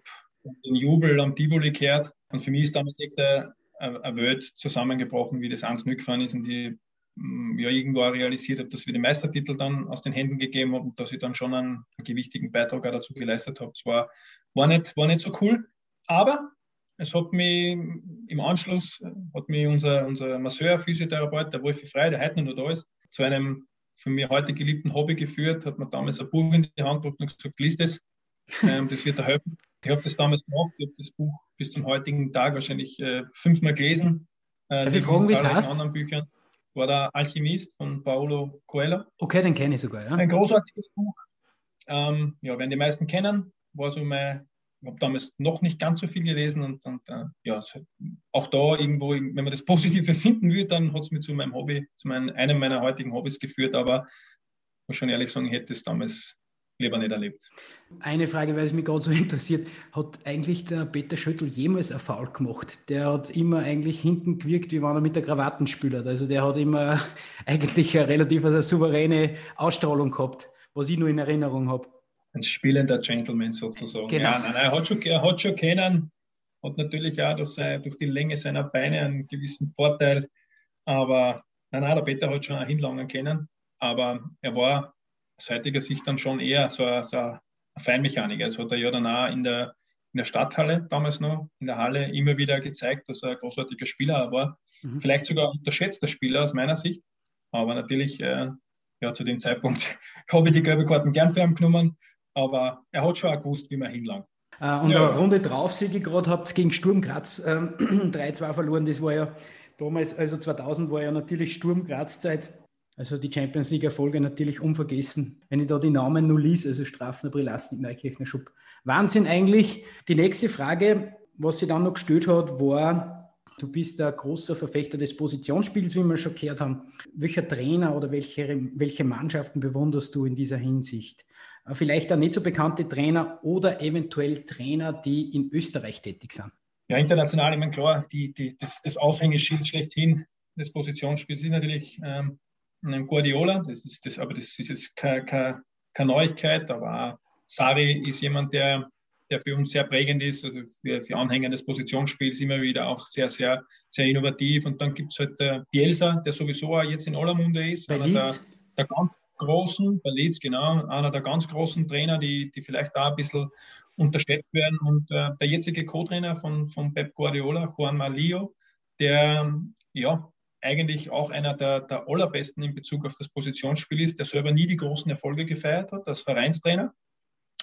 den Jubel am Tivoli gehört. Und für mich ist damals echt eine, eine Welt zusammengebrochen, wie das 1-0 gefahren ist und Mm, ja, irgendwo auch realisiert habe, dass wir den Meistertitel dann aus den Händen gegeben haben und dass ich dann schon einen, gewichtigen Beitrag dazu geleistet habe. Es war, war, nicht, war nicht so cool, aber es hat mich im Anschluss, hat mich unser, unser Masseur, Physiotherapeut, der Wolfi Frei, der heute noch da ist, zu einem von mir heute geliebten Hobby geführt, hat mir damals ein Buch in die Hand gedrückt und gesagt, liest es, ähm, das wird dir helfen. Ich habe das damals gemacht, ich habe das Buch bis zum heutigen Tag wahrscheinlich äh, fünfmal gelesen. Äh, Darf ich fragen, wie es heißt? anderen Büchern. War der Alchemist von Paolo Coelho. Okay, den kenne ich sogar, ja. Ein großartiges Buch. Ähm, ja, werden die meisten kennen. War so mein, ich habe damals noch nicht ganz so viel gelesen und, und äh, ja, auch da irgendwo, wenn man das Positive finden würde, dann hat es mich zu meinem Hobby, zu meinem, einem meiner heutigen Hobbys geführt, aber ich muss schon ehrlich sagen, ich hätte es damals lieber nicht erlebt. Eine Frage, weil es mich gerade so interessiert, hat eigentlich der Peter Schöttl jemals einen Foul gemacht? Der hat immer eigentlich hinten gewirkt, wie wenn er mit der Krawatten spielt. Also der hat immer eigentlich eine relativ eine souveräne Ausstrahlung gehabt, was ich nur in Erinnerung habe. Ein spielender Gentleman sozusagen. Genau. Ja, nein, nein, er hat schon, er hat schon kennen, hat natürlich auch durch, seine, durch die Länge seiner Beine einen gewissen Vorteil. Aber nein, nein, der Peter hat schon hinlangen können. Aber er war aus heutiger Sicht dann schon eher so, ein, so ein Feinmechaniker. Das hat er ja dann auch in der, in der Stadthalle damals noch, in der Halle immer wieder gezeigt, dass er ein großartiger Spieler war. Mhm. Vielleicht sogar unterschätzter Spieler aus meiner Sicht. Aber natürlich, äh, ja, zu dem Zeitpunkt habe ich die gelbe Karten gern für ihn genommen. Aber er hat schon auch gewusst, wie man hinlangt. Uh, und ja. eine Runde drauf, sie gerade habt gegen Sturm Graz ähm, 3-2 verloren. Das war ja damals, also 2000 war ja natürlich Sturm Graz-Zeit. Also die Champions League-Erfolge natürlich unvergessen. Wenn ich da die Namen nur liest, also Strafen, Brilasnik, Neukirchner, Schupp. Wahnsinn eigentlich. Die nächste Frage, was sie dann noch gestellt hat, war, du bist ein großer Verfechter des Positionsspiels, wie wir schon gehört haben. Welcher Trainer oder welche, welche Mannschaften bewunderst du in dieser Hinsicht? Äh, vielleicht auch nicht so bekannte Trainer oder eventuell Trainer, die in Österreich tätig sind. Ja, international, ich meine, klar, die, die, das, das Aushängeschild schlechthin des Positionsspiels ist natürlich ähm, Guardiola, das ist das, aber das ist jetzt keine, keine, keine Neuigkeit, aber auch Sari ist jemand, der, der für uns sehr prägend ist, also für, für Anhänger des Positionsspiels immer wieder auch sehr, sehr, sehr innovativ. Und dann gibt es halt der Bielsa, der sowieso auch jetzt in aller Munde ist, bei einer der, der, ganz großen, bei Leeds genau, einer der ganz großen Trainer, die, die vielleicht da ein bisschen unterschätzt werden. Und äh, der jetzige Co-Trainer von, von Pep Guardiola, Juan Malillo, der ja eigentlich auch einer der, der allerbesten in Bezug auf das Positionsspiel ist, der selber nie die großen Erfolge gefeiert hat als Vereinstrainer,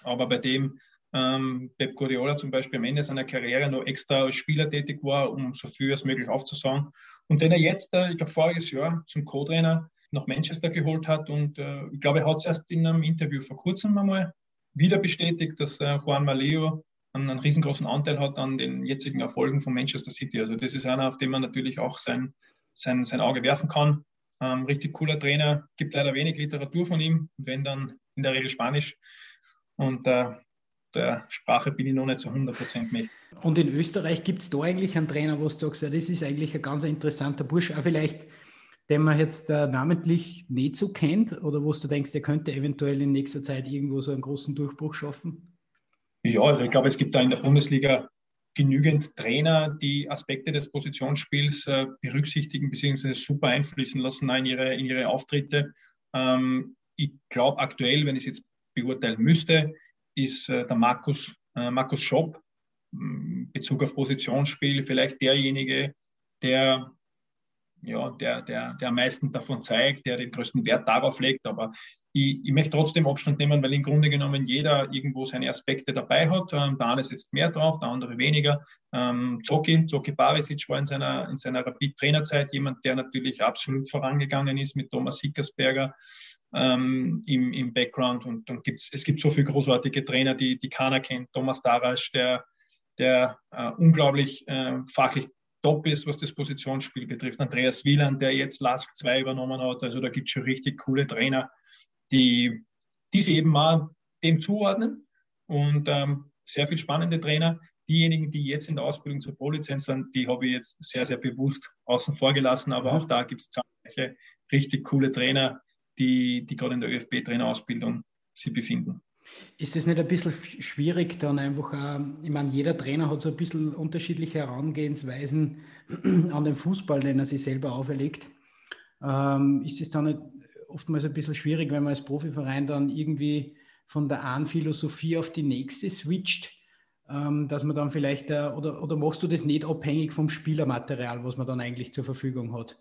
aber bei dem ähm, Pep Guardiola zum Beispiel am Ende seiner Karriere noch extra als Spieler tätig war, um so viel als möglich aufzusagen. Und den er jetzt, äh, ich glaube voriges Jahr, zum Co-Trainer nach Manchester geholt hat. Und äh, ich glaube, er hat es erst in einem Interview vor kurzem einmal wieder bestätigt, dass äh, Juan Maleo einen, einen, riesengroßen Anteil hat an den jetzigen Erfolgen von Manchester City. Also das ist einer, auf den man natürlich auch sein, sein, sein Auge werfen kann. Ähm, richtig cooler Trainer, gibt leider wenig Literatur von ihm, wenn dann in der Regel Spanisch. Und äh, der Sprache bin ich noch nicht zu 100% mächtig. Und in Österreich gibt es da eigentlich einen Trainer, wo du sagst, ja, das ist eigentlich ein ganz interessanter Bursch, auch vielleicht, den man jetzt äh, namentlich nicht so kennt oder wo du denkst, der könnte eventuell in nächster Zeit irgendwo so einen großen Durchbruch schaffen? Ja, also ich glaube, es gibt da in der Bundesliga genügend Trainer, die Aspekte des Positionsspiels äh, berücksichtigen bzw. super einfließen lassen in ihre, in ihre Auftritte. Ähm, ich glaube aktuell, wenn ich es jetzt beurteilen müsste, ist äh, der Markus, äh, Markus Schopp in Bezug auf Positionsspiel vielleicht derjenige, der ja, der, der, der am meisten davon zeigt, der den größten Wert darauf legt. Aber ich, ich möchte trotzdem Abstand nehmen, weil im Grunde genommen jeder irgendwo seine Aspekte dabei hat. Ähm, der eine setzt mehr drauf, der andere weniger. Ähm, Zoki, Zoki Barisic war in seiner, in seiner Rapid-Trainerzeit jemand, der natürlich absolut vorangegangen ist mit Thomas Hickersberger. Ähm, im, im Background und dann gibt's, es gibt so viele großartige Trainer, die, die keiner kennt. Thomas Darasch, der, der äh, unglaublich äh, fachlich top ist, was das Positionsspiel betrifft. Andreas Wieland, der jetzt Lask 2 übernommen hat. Also da gibt es schon richtig coole Trainer, die, die sich eben mal dem zuordnen. Und ähm, sehr viel spannende Trainer. Diejenigen, die jetzt in der Ausbildung zur Pro-Lizenz sind, die habe ich jetzt sehr, sehr bewusst außen vor gelassen. Aber auch da gibt es zahlreiche richtig coole Trainer, die, die gerade in der ÖFB-Trainerausbildung sich befinden. Ist es nicht ein bisschen schwierig, dann einfach, ich meine, jeder Trainer hat so ein bisschen unterschiedliche Herangehensweisen an den Fußball, den er sich selber auferlegt. Ähm, ist es dann nicht oftmals ein bisschen schwierig, wenn man als Profiverein dann irgendwie von der einen Philosophie auf die nächste switcht? ähm, dass man dann vielleicht, äh, oder, oder machst du das nicht abhängig vom Spielermaterial, was man dann eigentlich zur Verfügung hat?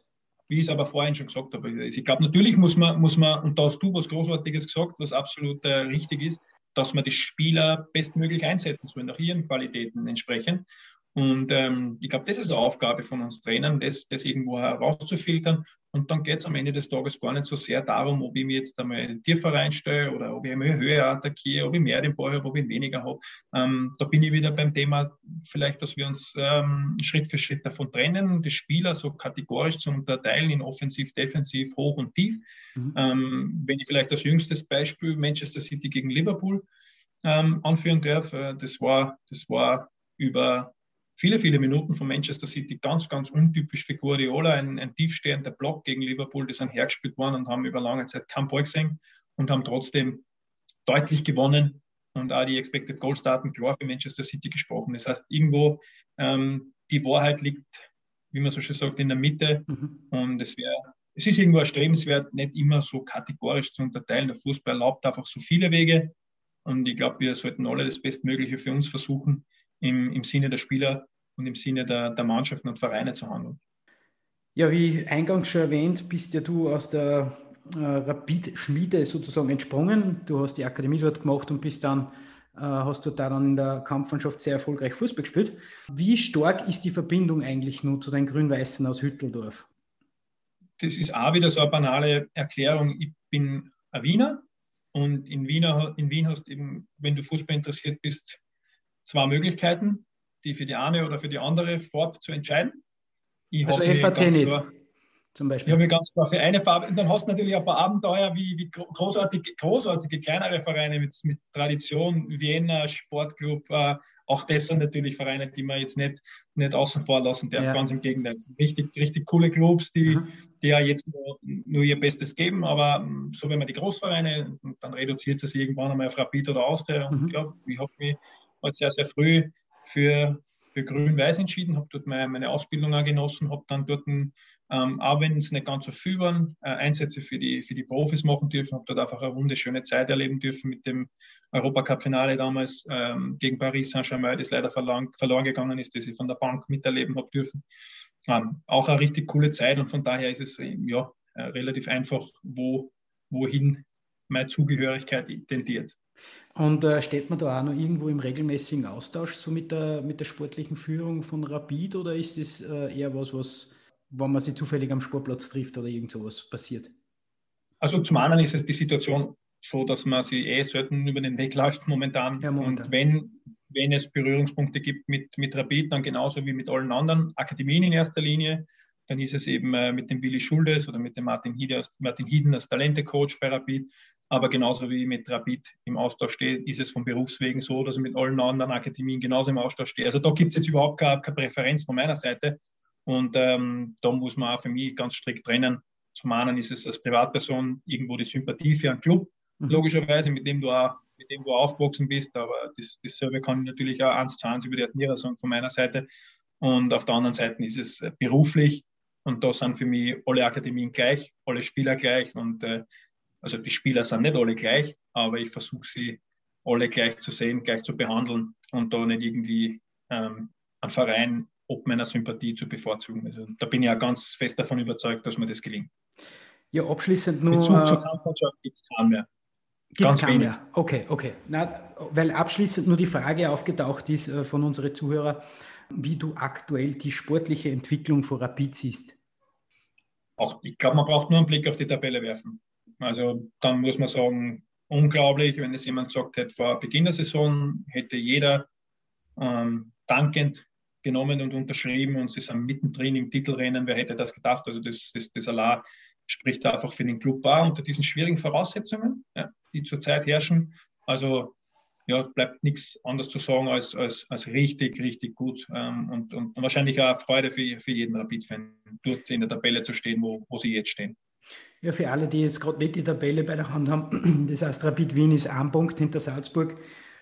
Wie ich es aber vorhin schon gesagt habe. Also ich glaube, natürlich muss man, muss man, und da hast du was Großartiges gesagt, was absolut äh, richtig ist, dass man die Spieler bestmöglich einsetzen soll, nach ihren Qualitäten entsprechend. Und ähm, ich glaube, das ist eine Aufgabe von uns Trainern, das, das irgendwo herauszufiltern. Und dann geht es am Ende des Tages gar nicht so sehr darum, ob ich mir jetzt einmal tiefer reinstelle oder ob ich einmal höher attackiere, ob ich mehr den Ball habe, ob ich weniger habe. Ähm, da bin ich wieder beim Thema, vielleicht, dass wir uns ähm, Schritt für Schritt davon trennen, die Spieler so kategorisch zu unterteilen in offensiv, defensiv, hoch und tief. Mhm. Ähm, wenn ich vielleicht als jüngstes Beispiel Manchester City gegen Liverpool ähm, anführen darf, äh, das, war, das war über viele, viele Minuten von Manchester City ganz, ganz untypisch für Guardiola. Ein, ein tiefstehender Block gegen Liverpool, die sind hergespielt worden und haben über lange Zeit kein Ball gesehen und haben trotzdem deutlich gewonnen und auch die Expected Goals Daten klar für Manchester City gesprochen. Das heißt, irgendwo ähm, die Wahrheit liegt, wie man so schön sagt, in der Mitte mhm. und es wäre es ist irgendwo erstrebenswert, nicht immer so kategorisch zu unterteilen. Der Fußball erlaubt einfach so viele Wege und ich glaube, wir sollten alle das Bestmögliche für uns versuchen, im, im Sinne der Spieler und im Sinne der, der Mannschaften und Vereine zu handeln. Ja, wie eingangs schon erwähnt, bist ja du aus der äh, Rapid-Schmiede sozusagen entsprungen. Du hast die Akademie dort gemacht und bist dann, äh, hast du da dann in der Kampfmannschaft sehr erfolgreich Fußball gespielt. Wie stark ist die Verbindung eigentlich nur zu den Grün-Weißen aus Hütteldorf? Das ist auch wieder so eine banale Erklärung. Ich bin ein Wiener und in, Wiener, in Wien hast du eben, wenn du Fußball interessiert bist, zwei Möglichkeiten die für die eine oder für die andere Farbe zu entscheiden. Ich also FAC nicht. Klar, zum Beispiel. Ich habe mich ganz klar für eine Farbe. Und dann hast du natürlich ein paar Abenteuer wie, wie großartige, großartige kleinere Vereine mit, mit Tradition, Vienna, Sportclub. Äh, auch das sind natürlich Vereine, die man jetzt nicht, nicht außen vor lassen darf. Ja. Ganz im Gegenteil. Richtig, richtig coole Clubs, die, mhm. die ja jetzt nur, nur, ihr Bestes geben. Aber ähm, so, wenn man die Großvereine, dann reduziert es irgendwann einmal auf Rapid oder Austria. Und mhm. ja, ich habe mich halt sehr, sehr früh für, für Grün-Weiß entschieden, habe dort meine, meine Ausbildung auch genossen, habe dann dort, ähm, auch wenn es nicht ganz so viel waren, äh, Einsätze für die, für die Profis machen dürfen, habe dort einfach eine wunderschöne Zeit erleben dürfen mit dem Europacup-Finale damals ähm, gegen Paris Saint-Germain, das leider verloren, verloren gegangen ist, das ich von der Bank miterleben habe dürfen. Ähm, auch eine richtig coole Zeit und von daher ist es ja, äh, relativ einfach, wo, wohin meine Zugehörigkeit tendiert. Und äh, steht man da auch noch irgendwo im regelmäßigen Austausch so mit der, mit der sportlichen Führung von Rapid oder ist es äh, eher was, was, wenn man sich zufällig am Sportplatz trifft oder irgend sowas passiert? Also zum einen ist es die Situation so, dass man sie eh selten über den Weg läuft momentan. Ja, momentan. Und wenn, wenn es Berührungspunkte gibt mit, mit Rapid, dann genauso wie mit allen anderen Akademien in erster Linie. Dann ist es eben äh, mit dem Willi Schuldes oder mit dem Martin, Hiede, Martin Hieden als Talente-Coach bei Rapid. Aber genauso wie mit Rapid im Austausch steht, ist es von Berufswegen so, dass ich mit allen anderen Akademien genauso im Austausch stehe. Also da gibt es jetzt überhaupt keine, keine, Präferenz von meiner Seite. Und ähm, da muss man auch für mich ganz strikt trennen. Zum einen ist es als Privatperson irgendwo die Sympathie für einen Club, mhm. logischerweise, mit dem du auch mit dem du aufgewachsen bist, aber das, dasselbe kann ich natürlich auch eins zu eins über die Admira sagen von meiner Seite. Und auf der anderen Seite ist es beruflich und da sind für mich alle Akademien gleich, alle Spieler gleich und äh, also die Spieler sind nicht alle gleich, aber ich versuche sie alle gleich zu sehen, gleich zu behandeln und da nicht irgendwie ähm, einen Verein ob meiner Sympathie zu bevorzugen. Also da bin ich ja ganz fest davon überzeugt, dass mir das gelingt. Ja, abschließend nur. Bezug zur Kampfmannschaft gibt es keinen mehr. Gibt es keinen mehr. Okay, okay. Na, weil abschließend nur die Frage aufgetaucht ist äh, von unseren Zuhörern, wie du aktuell die sportliche Entwicklung von Rapid siehst. Auch, ich glaube, man braucht nur einen Blick auf die Tabelle werfen. Also dann muss man sagen, unglaublich, wenn es jemand sagt hätte, vor Beginn der Saison hätte jeder ähm, dankend genommen und unterschrieben und sie sind mittendrin im Titelrennen. Wer hätte das gedacht? Also das, das, das Allah spricht einfach für den Club war unter diesen schwierigen Voraussetzungen, ja, die zurzeit herrschen. Also ja, bleibt nichts anderes zu sagen als, als, als richtig, richtig gut ähm, und, und, wahrscheinlich auch Freude für, für jeden Rapid-Fan, dort in der Tabelle zu stehen, wo, wo sie jetzt stehen. Ja, für alle, die jetzt gerade nicht die Tabelle bei der Hand haben, das heißt, Rapid Wien ist ein Punkt hinter Salzburg.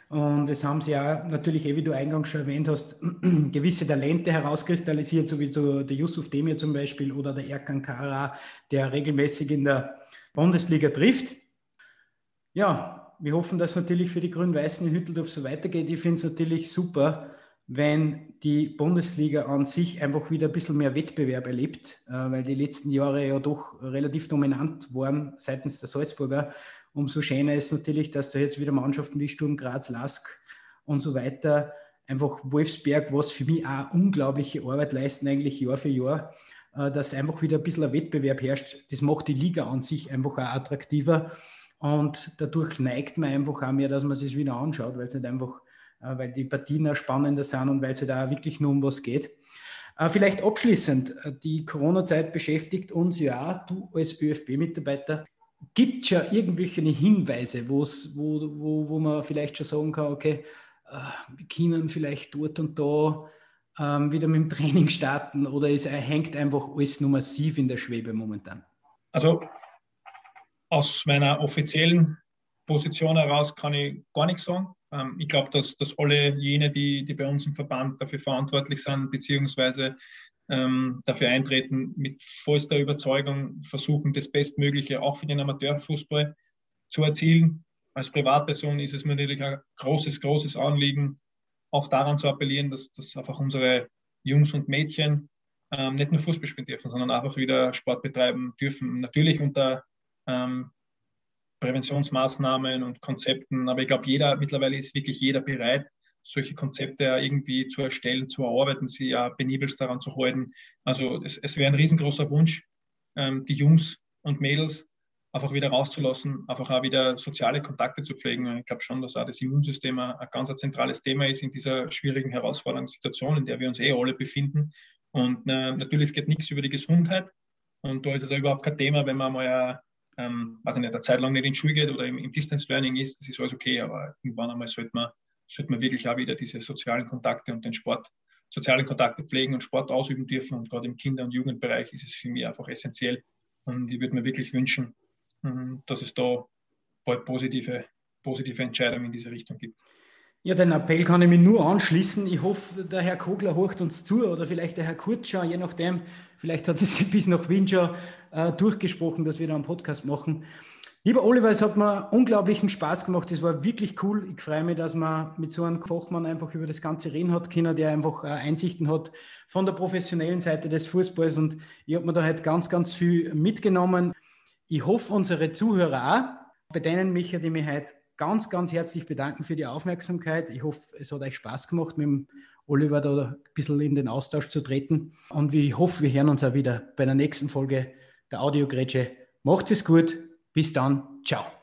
Und es haben sie ja natürlich, eh, wie du eingangs schon erwähnt hast, gewisse Talente herauskristallisiert, so wie der Yusuf Demir zum Beispiel oder der Erkan Kara, der regelmäßig in der Bundesliga trifft. Ja, wir hoffen, dass natürlich für die Grün-Weißen in Hütteldorf so weitergeht. Ich finde es natürlich super, wenn die Bundesliga an sich einfach wieder ein bisschen mehr Wettbewerb erlebt, äh, weil die letzten Jahre ja doch relativ dominant waren seitens der Salzburger. Umso schöner ist natürlich, dass da jetzt wieder Mannschaften wie Sturm Graz, Lask und so weiter, einfach Wolfsberg, was für mich auch unglaubliche Arbeit leisten, eigentlich Jahr für Jahr, äh, dass einfach wieder ein bisschen ein Wettbewerb herrscht. Das macht die Liga an sich einfach auch attraktiver und dadurch neigt man einfach auch mehr, dass man sich wieder anschaut, weil es nicht einfach weil die Partien auch spannender sind und weil es da halt wirklich nur um was geht. Äh, vielleicht abschließend, äh, die Corona-Zeit beschäftigt uns ja, du als ÖFB-Mitarbeiter. Gibt es ja irgendwelche Hinweise, wo, wo, wo man vielleicht schon sagen kann, okay, wir können vielleicht dort und da ähm, wieder mit dem Training starten oder es hängt einfach alles nur massiv in der Schwebe momentan? Also aus meiner offiziellen Position heraus kann ich gar nichts sagen. Ähm, ich glaube, dass, dass alle jene, die, die bei uns im Verband dafür verantwortlich sind, beziehungsweise ähm, dafür eintreten, mit vollster Überzeugung versuchen, das Bestmögliche auch für den Amateurfußball zu erzielen. Als Privatperson ist es mir natürlich ein großes, großes Anliegen, auch daran zu appellieren, dass, dass einfach unsere Jungs und Mädchen ähm, nicht nur Fußball spielen dürfen, sondern einfach wieder Sport betreiben dürfen. Natürlich unter ähm, Präventionsmaßnahmen und Konzepten. Aber ich glaube, jeder, mittlerweile ist wirklich jeder bereit, solche Konzepte irgendwie zu erstellen, zu erarbeiten, sie ja penibelst daran zu halten. Also es, es wäre ein riesengroßer Wunsch, ähm, die Jungs und Mädels einfach wieder rauszulassen, einfach auch wieder soziale Kontakte zu pflegen. Ich glaube schon, dass auch das Immunsystem ein, ganz zentrales Thema ist in dieser schwierigen, herausfordernden Situation, in der wir uns eh alle befinden. Und äh, natürlich geht nichts über die Gesundheit. Und da ist es auch überhaupt kein Thema, wenn man mal ähm, also nicht, eine Zeit lang nicht in Schule geht oder im, im Distance Learning ist, das ist alles okay, aber irgendwann einmal sollte man, sollte man wirklich auch wieder diese sozialen Kontakte und den Sport, sozialen Kontakte pflegen und Sport ausüben dürfen. Und gerade im Kinder- und Jugendbereich ist es für mich einfach essentiell. Und ich würde mir wirklich wünschen, ähm, dass es da bald positive, positive Entscheidungen in diese Richtung gibt. Ja, den Appell kann ich mich nur anschließen. Ich hoffe, der Herr Kogler horcht uns zu oder vielleicht der Herr Kurtscher, je nachdem. Vielleicht hat es bis nach Wien schon äh, durchgesprochen, dass wir da einen Podcast machen. Lieber Oliver, es hat mir unglaublichen Spaß gemacht. Es war wirklich cool. Ich freue mich, dass man mit so einem Fachmann einfach über das Ganze reden hat können, der einfach äh, Einsichten hat von der professionellen Seite des Fußballs. Und ich habe mir da halt ganz, ganz viel mitgenommen. Ich hoffe, unsere Zuhörer auch, bei denen mich, die mich heute ganz, ganz herzlich bedanken für die Aufmerksamkeit. Ich hoffe, es hat euch Spaß gemacht, mit dem Oliver da ein bisschen in den Austausch zu treten. Und ich hoffe, wir hören uns auch wieder bei der nächsten Folge der Audiogrätsche. Macht es gut. Bis dann. Ciao.